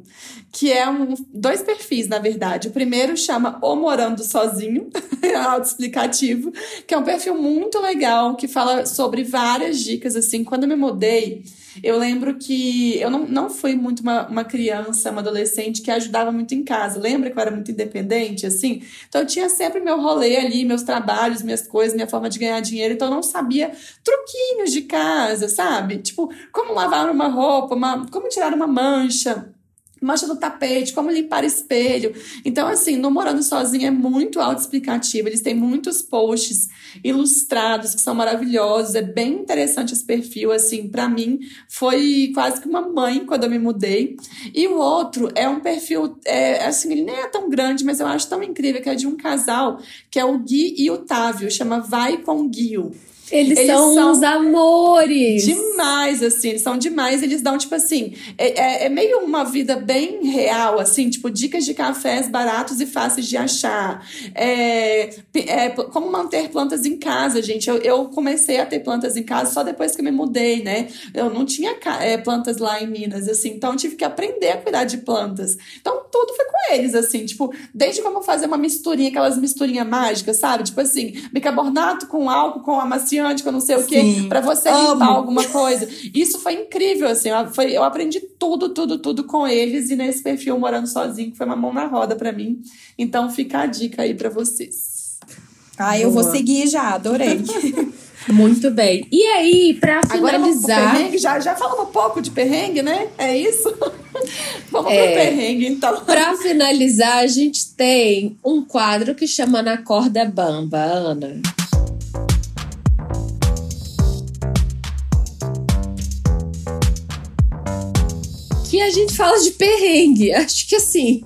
S2: que é um, dois perfis, na verdade. O primeiro chama O Morando Sozinho, é autoexplicativo, que é um perfil muito legal, que fala sobre várias dicas, assim. Quando eu me mudei, eu lembro que eu não, não fui muito uma, uma criança, uma adolescente que ajudava muito em casa. Lembra que eu era muito independente, assim? Então eu tinha sempre meu rolê ali, meus trabalhos, minhas coisas, minha forma de ganhar dinheiro. Então eu não sabia truquinhos de casa, sabe? Tipo, como lavar uma roupa, uma, como tirar uma mancha mancha no tapete, como limpar espelho. Então, assim, no Morando Sozinho é muito autoexplicativo. Eles têm muitos posts ilustrados que são maravilhosos. É bem interessante esse perfil, assim, para mim foi quase que uma mãe quando eu me mudei. E o outro é um perfil, é, assim, ele nem é tão grande, mas eu acho tão incrível que é de um casal que é o Gui e o Távio, chama Vai com Guio.
S1: Eles, eles são, são uns amores.
S2: Demais, assim, eles são demais. Eles dão, tipo assim, é, é, é, meio uma vida bem real, assim, tipo, dicas de cafés baratos e fáceis de achar. É, é, como manter plantas em casa, gente. Eu, eu comecei a ter plantas em casa só depois que eu me mudei, né? Eu não tinha é, plantas lá em Minas, assim, então eu tive que aprender a cuidar de plantas. Então, tudo foi com eles, assim, tipo, desde como fazer uma misturinha, aquelas misturinhas mágicas, sabe? Tipo assim, bicarbonato com álcool, com amaciante com não sei o quê, para você Amo. limpar alguma coisa. Isso foi incrível, assim. Eu, foi, eu aprendi tudo, tudo, tudo com eles e nesse perfil morando sozinho, que foi uma mão na roda para mim. Então fica a dica aí para vocês.
S4: Ah, eu Boa. vou seguir já, adorei.
S1: Muito bem. E aí, para finalizar.
S2: Agora já, já falamos um pouco de perrengue, né? É isso? vamos é, pro perrengue, então.
S1: Para finalizar, a gente tem um quadro que chama Na Corda Bamba, Ana. A gente fala de perrengue. Acho que assim.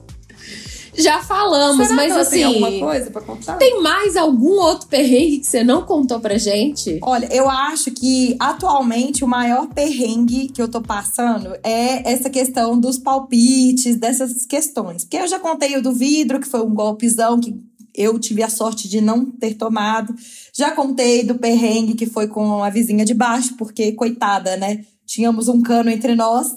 S1: Já falamos,
S2: Será
S1: mas
S2: que
S1: assim.
S2: Tem alguma coisa pra contar?
S1: Tem mais algum outro perrengue que você não contou pra gente?
S4: Olha, eu acho que atualmente o maior perrengue que eu tô passando é essa questão dos palpites, dessas questões. Porque eu já contei o do vidro, que foi um golpezão que eu tive a sorte de não ter tomado. Já contei do perrengue que foi com a vizinha de baixo, porque, coitada, né? Tínhamos um cano entre nós.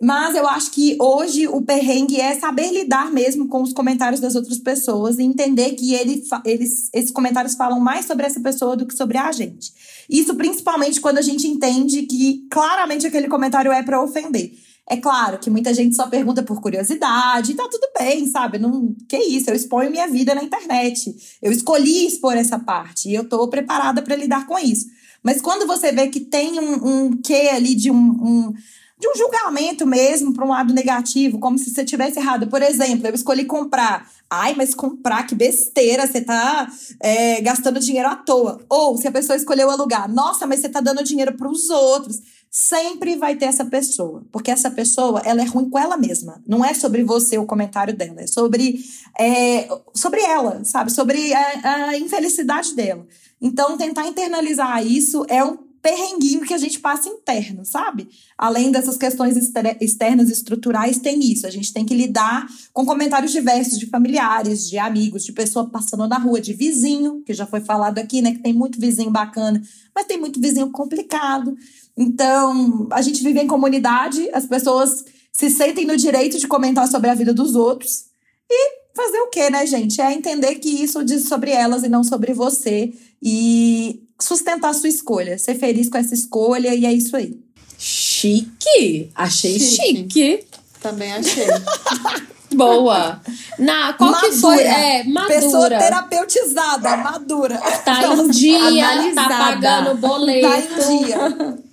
S4: Mas eu acho que hoje o perrengue é saber lidar mesmo com os comentários das outras pessoas e entender que ele, eles, esses comentários falam mais sobre essa pessoa do que sobre a gente. Isso principalmente quando a gente entende que claramente aquele comentário é para ofender. É claro que muita gente só pergunta por curiosidade, tá tudo bem, sabe? Não, que isso, eu exponho minha vida na internet. Eu escolhi expor essa parte e eu tô preparada para lidar com isso. Mas quando você vê que tem um, um quê ali de um, um de um julgamento mesmo para um lado negativo, como se você tivesse errado. Por exemplo, eu escolhi comprar. Ai, mas comprar, que besteira, você tá é, gastando dinheiro à toa. Ou se a pessoa escolheu alugar, nossa, mas você tá dando dinheiro para os outros. Sempre vai ter essa pessoa, porque essa pessoa ela é ruim com ela mesma. Não é sobre você o comentário dela, é sobre, é, sobre ela, sabe? Sobre a, a infelicidade dela. Então, tentar internalizar isso é um perrenguinho que a gente passa interno, sabe? Além dessas questões externas estruturais, tem isso. A gente tem que lidar com comentários diversos de familiares, de amigos, de pessoa passando na rua, de vizinho, que já foi falado aqui, né? Que tem muito vizinho bacana, mas tem muito vizinho complicado. Então, a gente vive em comunidade, as pessoas se sentem no direito de comentar sobre a vida dos outros. E fazer o quê, né, gente? É entender que isso diz sobre elas e não sobre você. E sustentar a sua escolha, ser feliz com essa escolha e é isso aí.
S1: Chique! Achei chique. chique.
S2: Também achei.
S1: Boa. Na, qual madura. que foi? É, madura.
S4: Pessoa terapeutizada, madura.
S1: Tá em dia, tá pagando boleto.
S4: Tá em dia.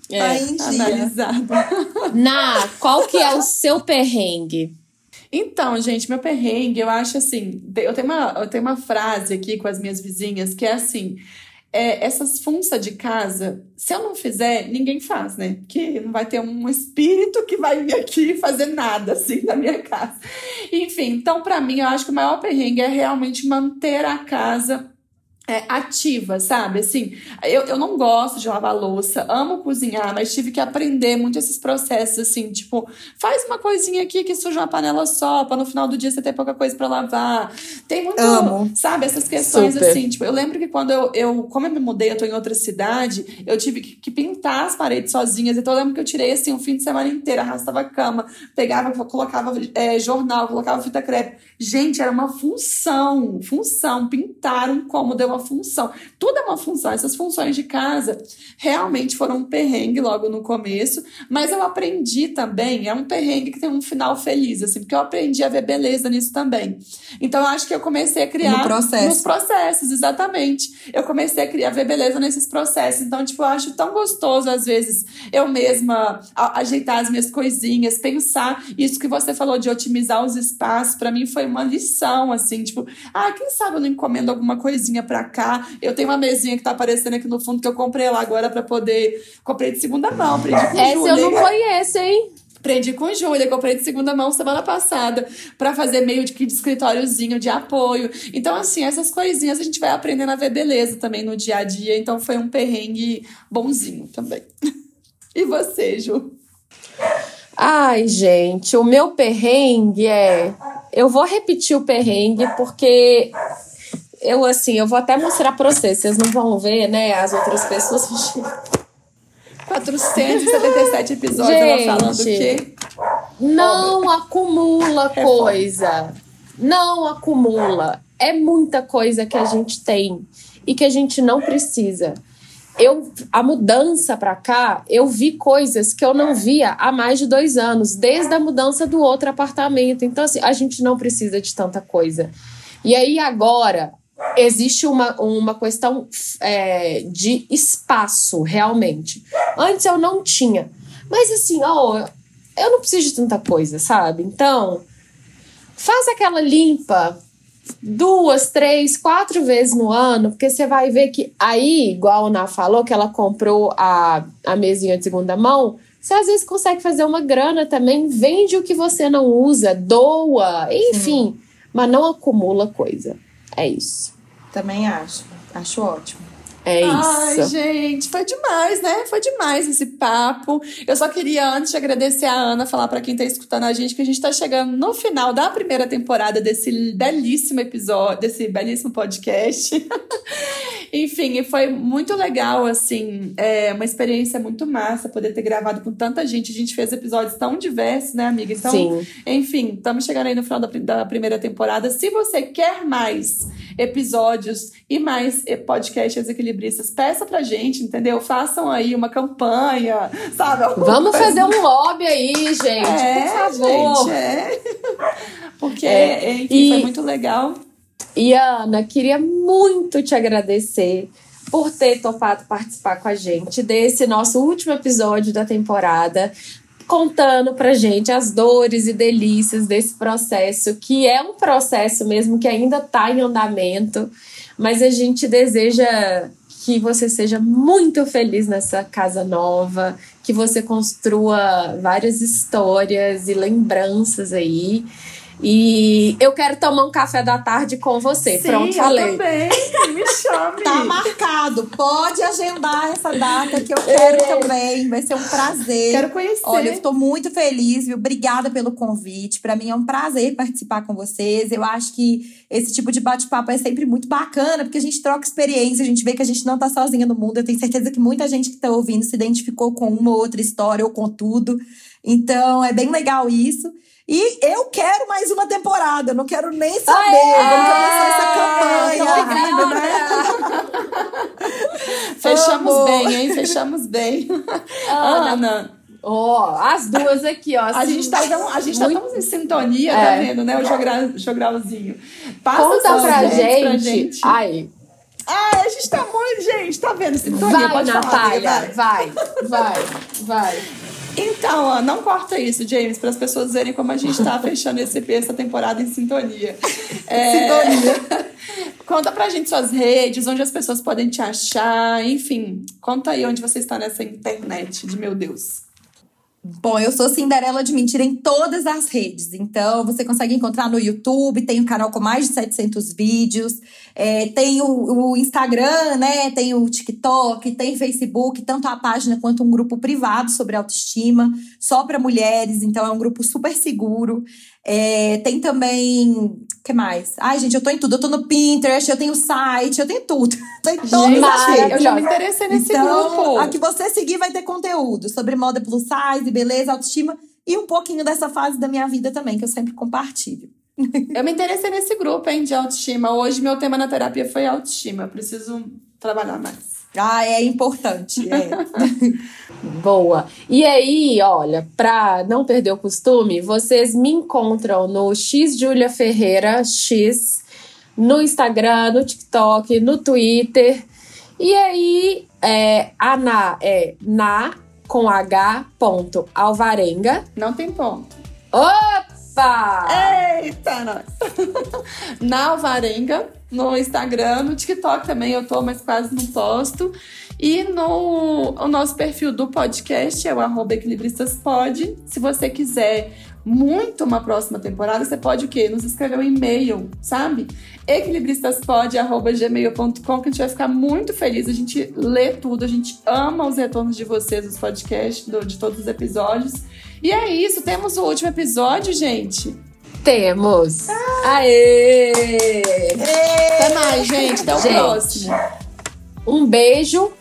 S4: É, tá em dia.
S2: Analisada.
S1: Na, qual que é o seu perrengue?
S2: Então, gente, meu perrengue, eu acho assim. Eu tenho uma, eu tenho uma frase aqui com as minhas vizinhas que é assim: é, essas funças de casa, se eu não fizer, ninguém faz, né? Porque não vai ter um espírito que vai vir aqui fazer nada assim na minha casa. Enfim, então para mim eu acho que o maior perrengue é realmente manter a casa é, ativa, sabe? Assim, eu, eu não gosto de lavar louça, amo cozinhar, mas tive que aprender muito esses processos, assim, tipo, faz uma coisinha aqui que suja uma panela só, pra no final do dia você ter pouca coisa para lavar. Tem muito, amo. sabe, essas questões, Super. assim, tipo, eu lembro que quando eu, eu, como eu me mudei, eu tô em outra cidade, eu tive que, que pintar as paredes sozinhas, então eu lembro que eu tirei, assim, um fim de semana inteiro, arrastava a cama, pegava, colocava é, jornal, colocava fita crepe. Gente, era uma função, função, pintar um cômodo, eu uma função. Tudo é uma função. Essas funções de casa realmente foram um perrengue logo no começo, mas eu aprendi também. É um perrengue que tem um final feliz, assim, porque eu aprendi a ver beleza nisso também. Então eu acho que eu comecei a criar.
S4: No processo.
S2: Nos processos, exatamente. Eu comecei a criar, ver beleza nesses processos. Então, tipo, eu acho tão gostoso, às vezes, eu mesma ajeitar as minhas coisinhas, pensar. Isso que você falou de otimizar os espaços, para mim foi uma lição, assim, tipo, ah, quem sabe eu não encomendo alguma coisinha cá. Eu tenho uma mesinha que tá aparecendo aqui no fundo que eu comprei lá agora para poder. Comprei de segunda mão, aprendi com
S1: Essa eu não conheço, hein?
S2: Aprendi com Júlia, comprei de segunda mão semana passada para fazer meio de, de escritóriozinho de apoio. Então, assim, essas coisinhas a gente vai aprendendo a ver beleza também no dia a dia. Então, foi um perrengue bonzinho também. e você, Ju?
S1: Ai, gente, o meu perrengue é. Eu vou repetir o perrengue porque eu assim, eu vou até mostrar pra vocês, vocês não vão ver, né? As outras pessoas.
S2: 477 episódios Gente, ela falando que.
S1: Não acumula é coisa. Não acumula. É muita coisa que a gente tem e que a gente não precisa. Eu, a mudança para cá, eu vi coisas que eu não via há mais de dois anos, desde a mudança do outro apartamento. Então, assim, a gente não precisa de tanta coisa. E aí, agora, existe uma, uma questão é, de espaço, realmente. Antes eu não tinha. Mas assim, ó, eu não preciso de tanta coisa, sabe? Então, faz aquela limpa duas, três, quatro vezes no ano, porque você vai ver que aí, igual a Ana falou, que ela comprou a, a mesinha de segunda mão, você às vezes consegue fazer uma grana também, vende o que você não usa, doa, enfim, Sim. mas não acumula coisa. É isso.
S4: Também acho. Acho ótimo.
S1: É isso.
S2: Ai, gente, foi demais, né? Foi demais esse papo. Eu só queria, antes de agradecer a Ana, falar para quem tá escutando a gente que a gente tá chegando no final da primeira temporada desse belíssimo episódio, desse belíssimo podcast. Enfim, e foi muito legal, assim, é uma experiência muito massa poder ter gravado com tanta gente. A gente fez episódios tão diversos, né, amiga? Então,
S1: Sim.
S2: enfim, estamos chegando aí no final da, da primeira temporada. Se você quer mais episódios e mais podcasts equilibristas, peça pra gente, entendeu? Façam aí uma campanha, sabe?
S1: Vamos coisa. fazer um lobby aí, gente, é, por favor.
S2: Gente, é. Porque, é. enfim, e... foi muito legal.
S1: E Ana, queria muito te agradecer por ter topado participar com a gente desse nosso último episódio da temporada, contando pra gente as dores e delícias desse processo, que é um processo mesmo que ainda está em andamento, mas a gente deseja que você seja muito feliz nessa casa nova, que você construa várias histórias e lembranças aí. E eu quero tomar um café da tarde com você.
S2: Sim,
S1: Pronto, falei.
S2: Eu também. Me chame.
S4: tá marcado. Pode agendar essa data que eu quero é. também. Vai ser um prazer.
S2: Quero conhecer.
S4: Olha, eu estou muito feliz, viu? Obrigada pelo convite. Para mim é um prazer participar com vocês. Eu acho que esse tipo de bate-papo é sempre muito bacana, porque a gente troca experiência, a gente vê que a gente não tá sozinha no mundo. Eu tenho certeza que muita gente que tá ouvindo se identificou com uma ou outra história ou com tudo. Então, é bem legal isso. E eu quero mais uma temporada, eu não quero nem saber. Aê! Vamos começar essa campanha.
S2: Né? Fechamos bem, hein? Fechamos bem. Ana. Ana.
S1: Ó, oh, as duas aqui, ó.
S2: Assim, a gente tá, tão, a gente tá muito... tá tão em sintonia, tá é. tá vendo, né? O jogra, jogralzinho.
S1: Passa Conta pra gente. pra gente. Ai.
S2: Ah, a gente tá muito, gente, tá vendo? Sintonia,
S1: vai, Natália, falar, vai, vai, vai.
S2: Então, ó, não corta isso, James, para as pessoas verem como a gente está fechando esse EP, essa temporada em sintonia.
S4: É... Sintonia.
S2: Conta pra gente suas redes, onde as pessoas podem te achar, enfim. Conta aí onde você está nessa internet de meu Deus.
S4: Bom, eu sou Cinderela de Mentira em todas as redes. Então, você consegue encontrar no YouTube, tem um canal com mais de 700 vídeos, é, tem o, o, Instagram, né? Tem o TikTok, tem Facebook, tanto a página quanto um grupo privado sobre autoestima, só para mulheres. Então, é um grupo super seguro. É, tem também. O que mais? Ai, gente, eu tô em tudo. Eu tô no Pinterest, eu tenho site, eu tenho tudo. tô em as redes.
S2: Eu já me interessei nesse
S4: então,
S2: grupo.
S4: A que você seguir vai ter conteúdo sobre moda plus size, beleza, autoestima e um pouquinho dessa fase da minha vida também, que eu sempre compartilho.
S2: eu me interessei nesse grupo, hein, de autoestima. Hoje, meu tema na terapia foi autoestima. Eu preciso trabalhar mais.
S4: Ah, é importante. É.
S1: Boa. E aí, olha, para não perder o costume, vocês me encontram no X Julia Ferreira X, no Instagram, no TikTok, no Twitter. E aí, é, a Na é na com H ponto Alvarenga.
S2: Não tem ponto.
S1: Opa!
S2: Eita, nós! na Alvarenga no Instagram, no TikTok também eu tô, mas quase não posto. E no o nosso perfil do podcast é o arroba equilibristaspod. Se você quiser muito uma próxima temporada, você pode o quê? Nos escrever um e-mail, sabe? equilibristaspod.gmail.com que a gente vai ficar muito feliz. A gente lê tudo, a gente ama os retornos de vocês dos podcasts, do, de todos os episódios. E é isso, temos o último episódio, gente.
S1: Temos! Ah. Aê!
S2: Até mais, gente. Até o gente, próximo.
S1: Um beijo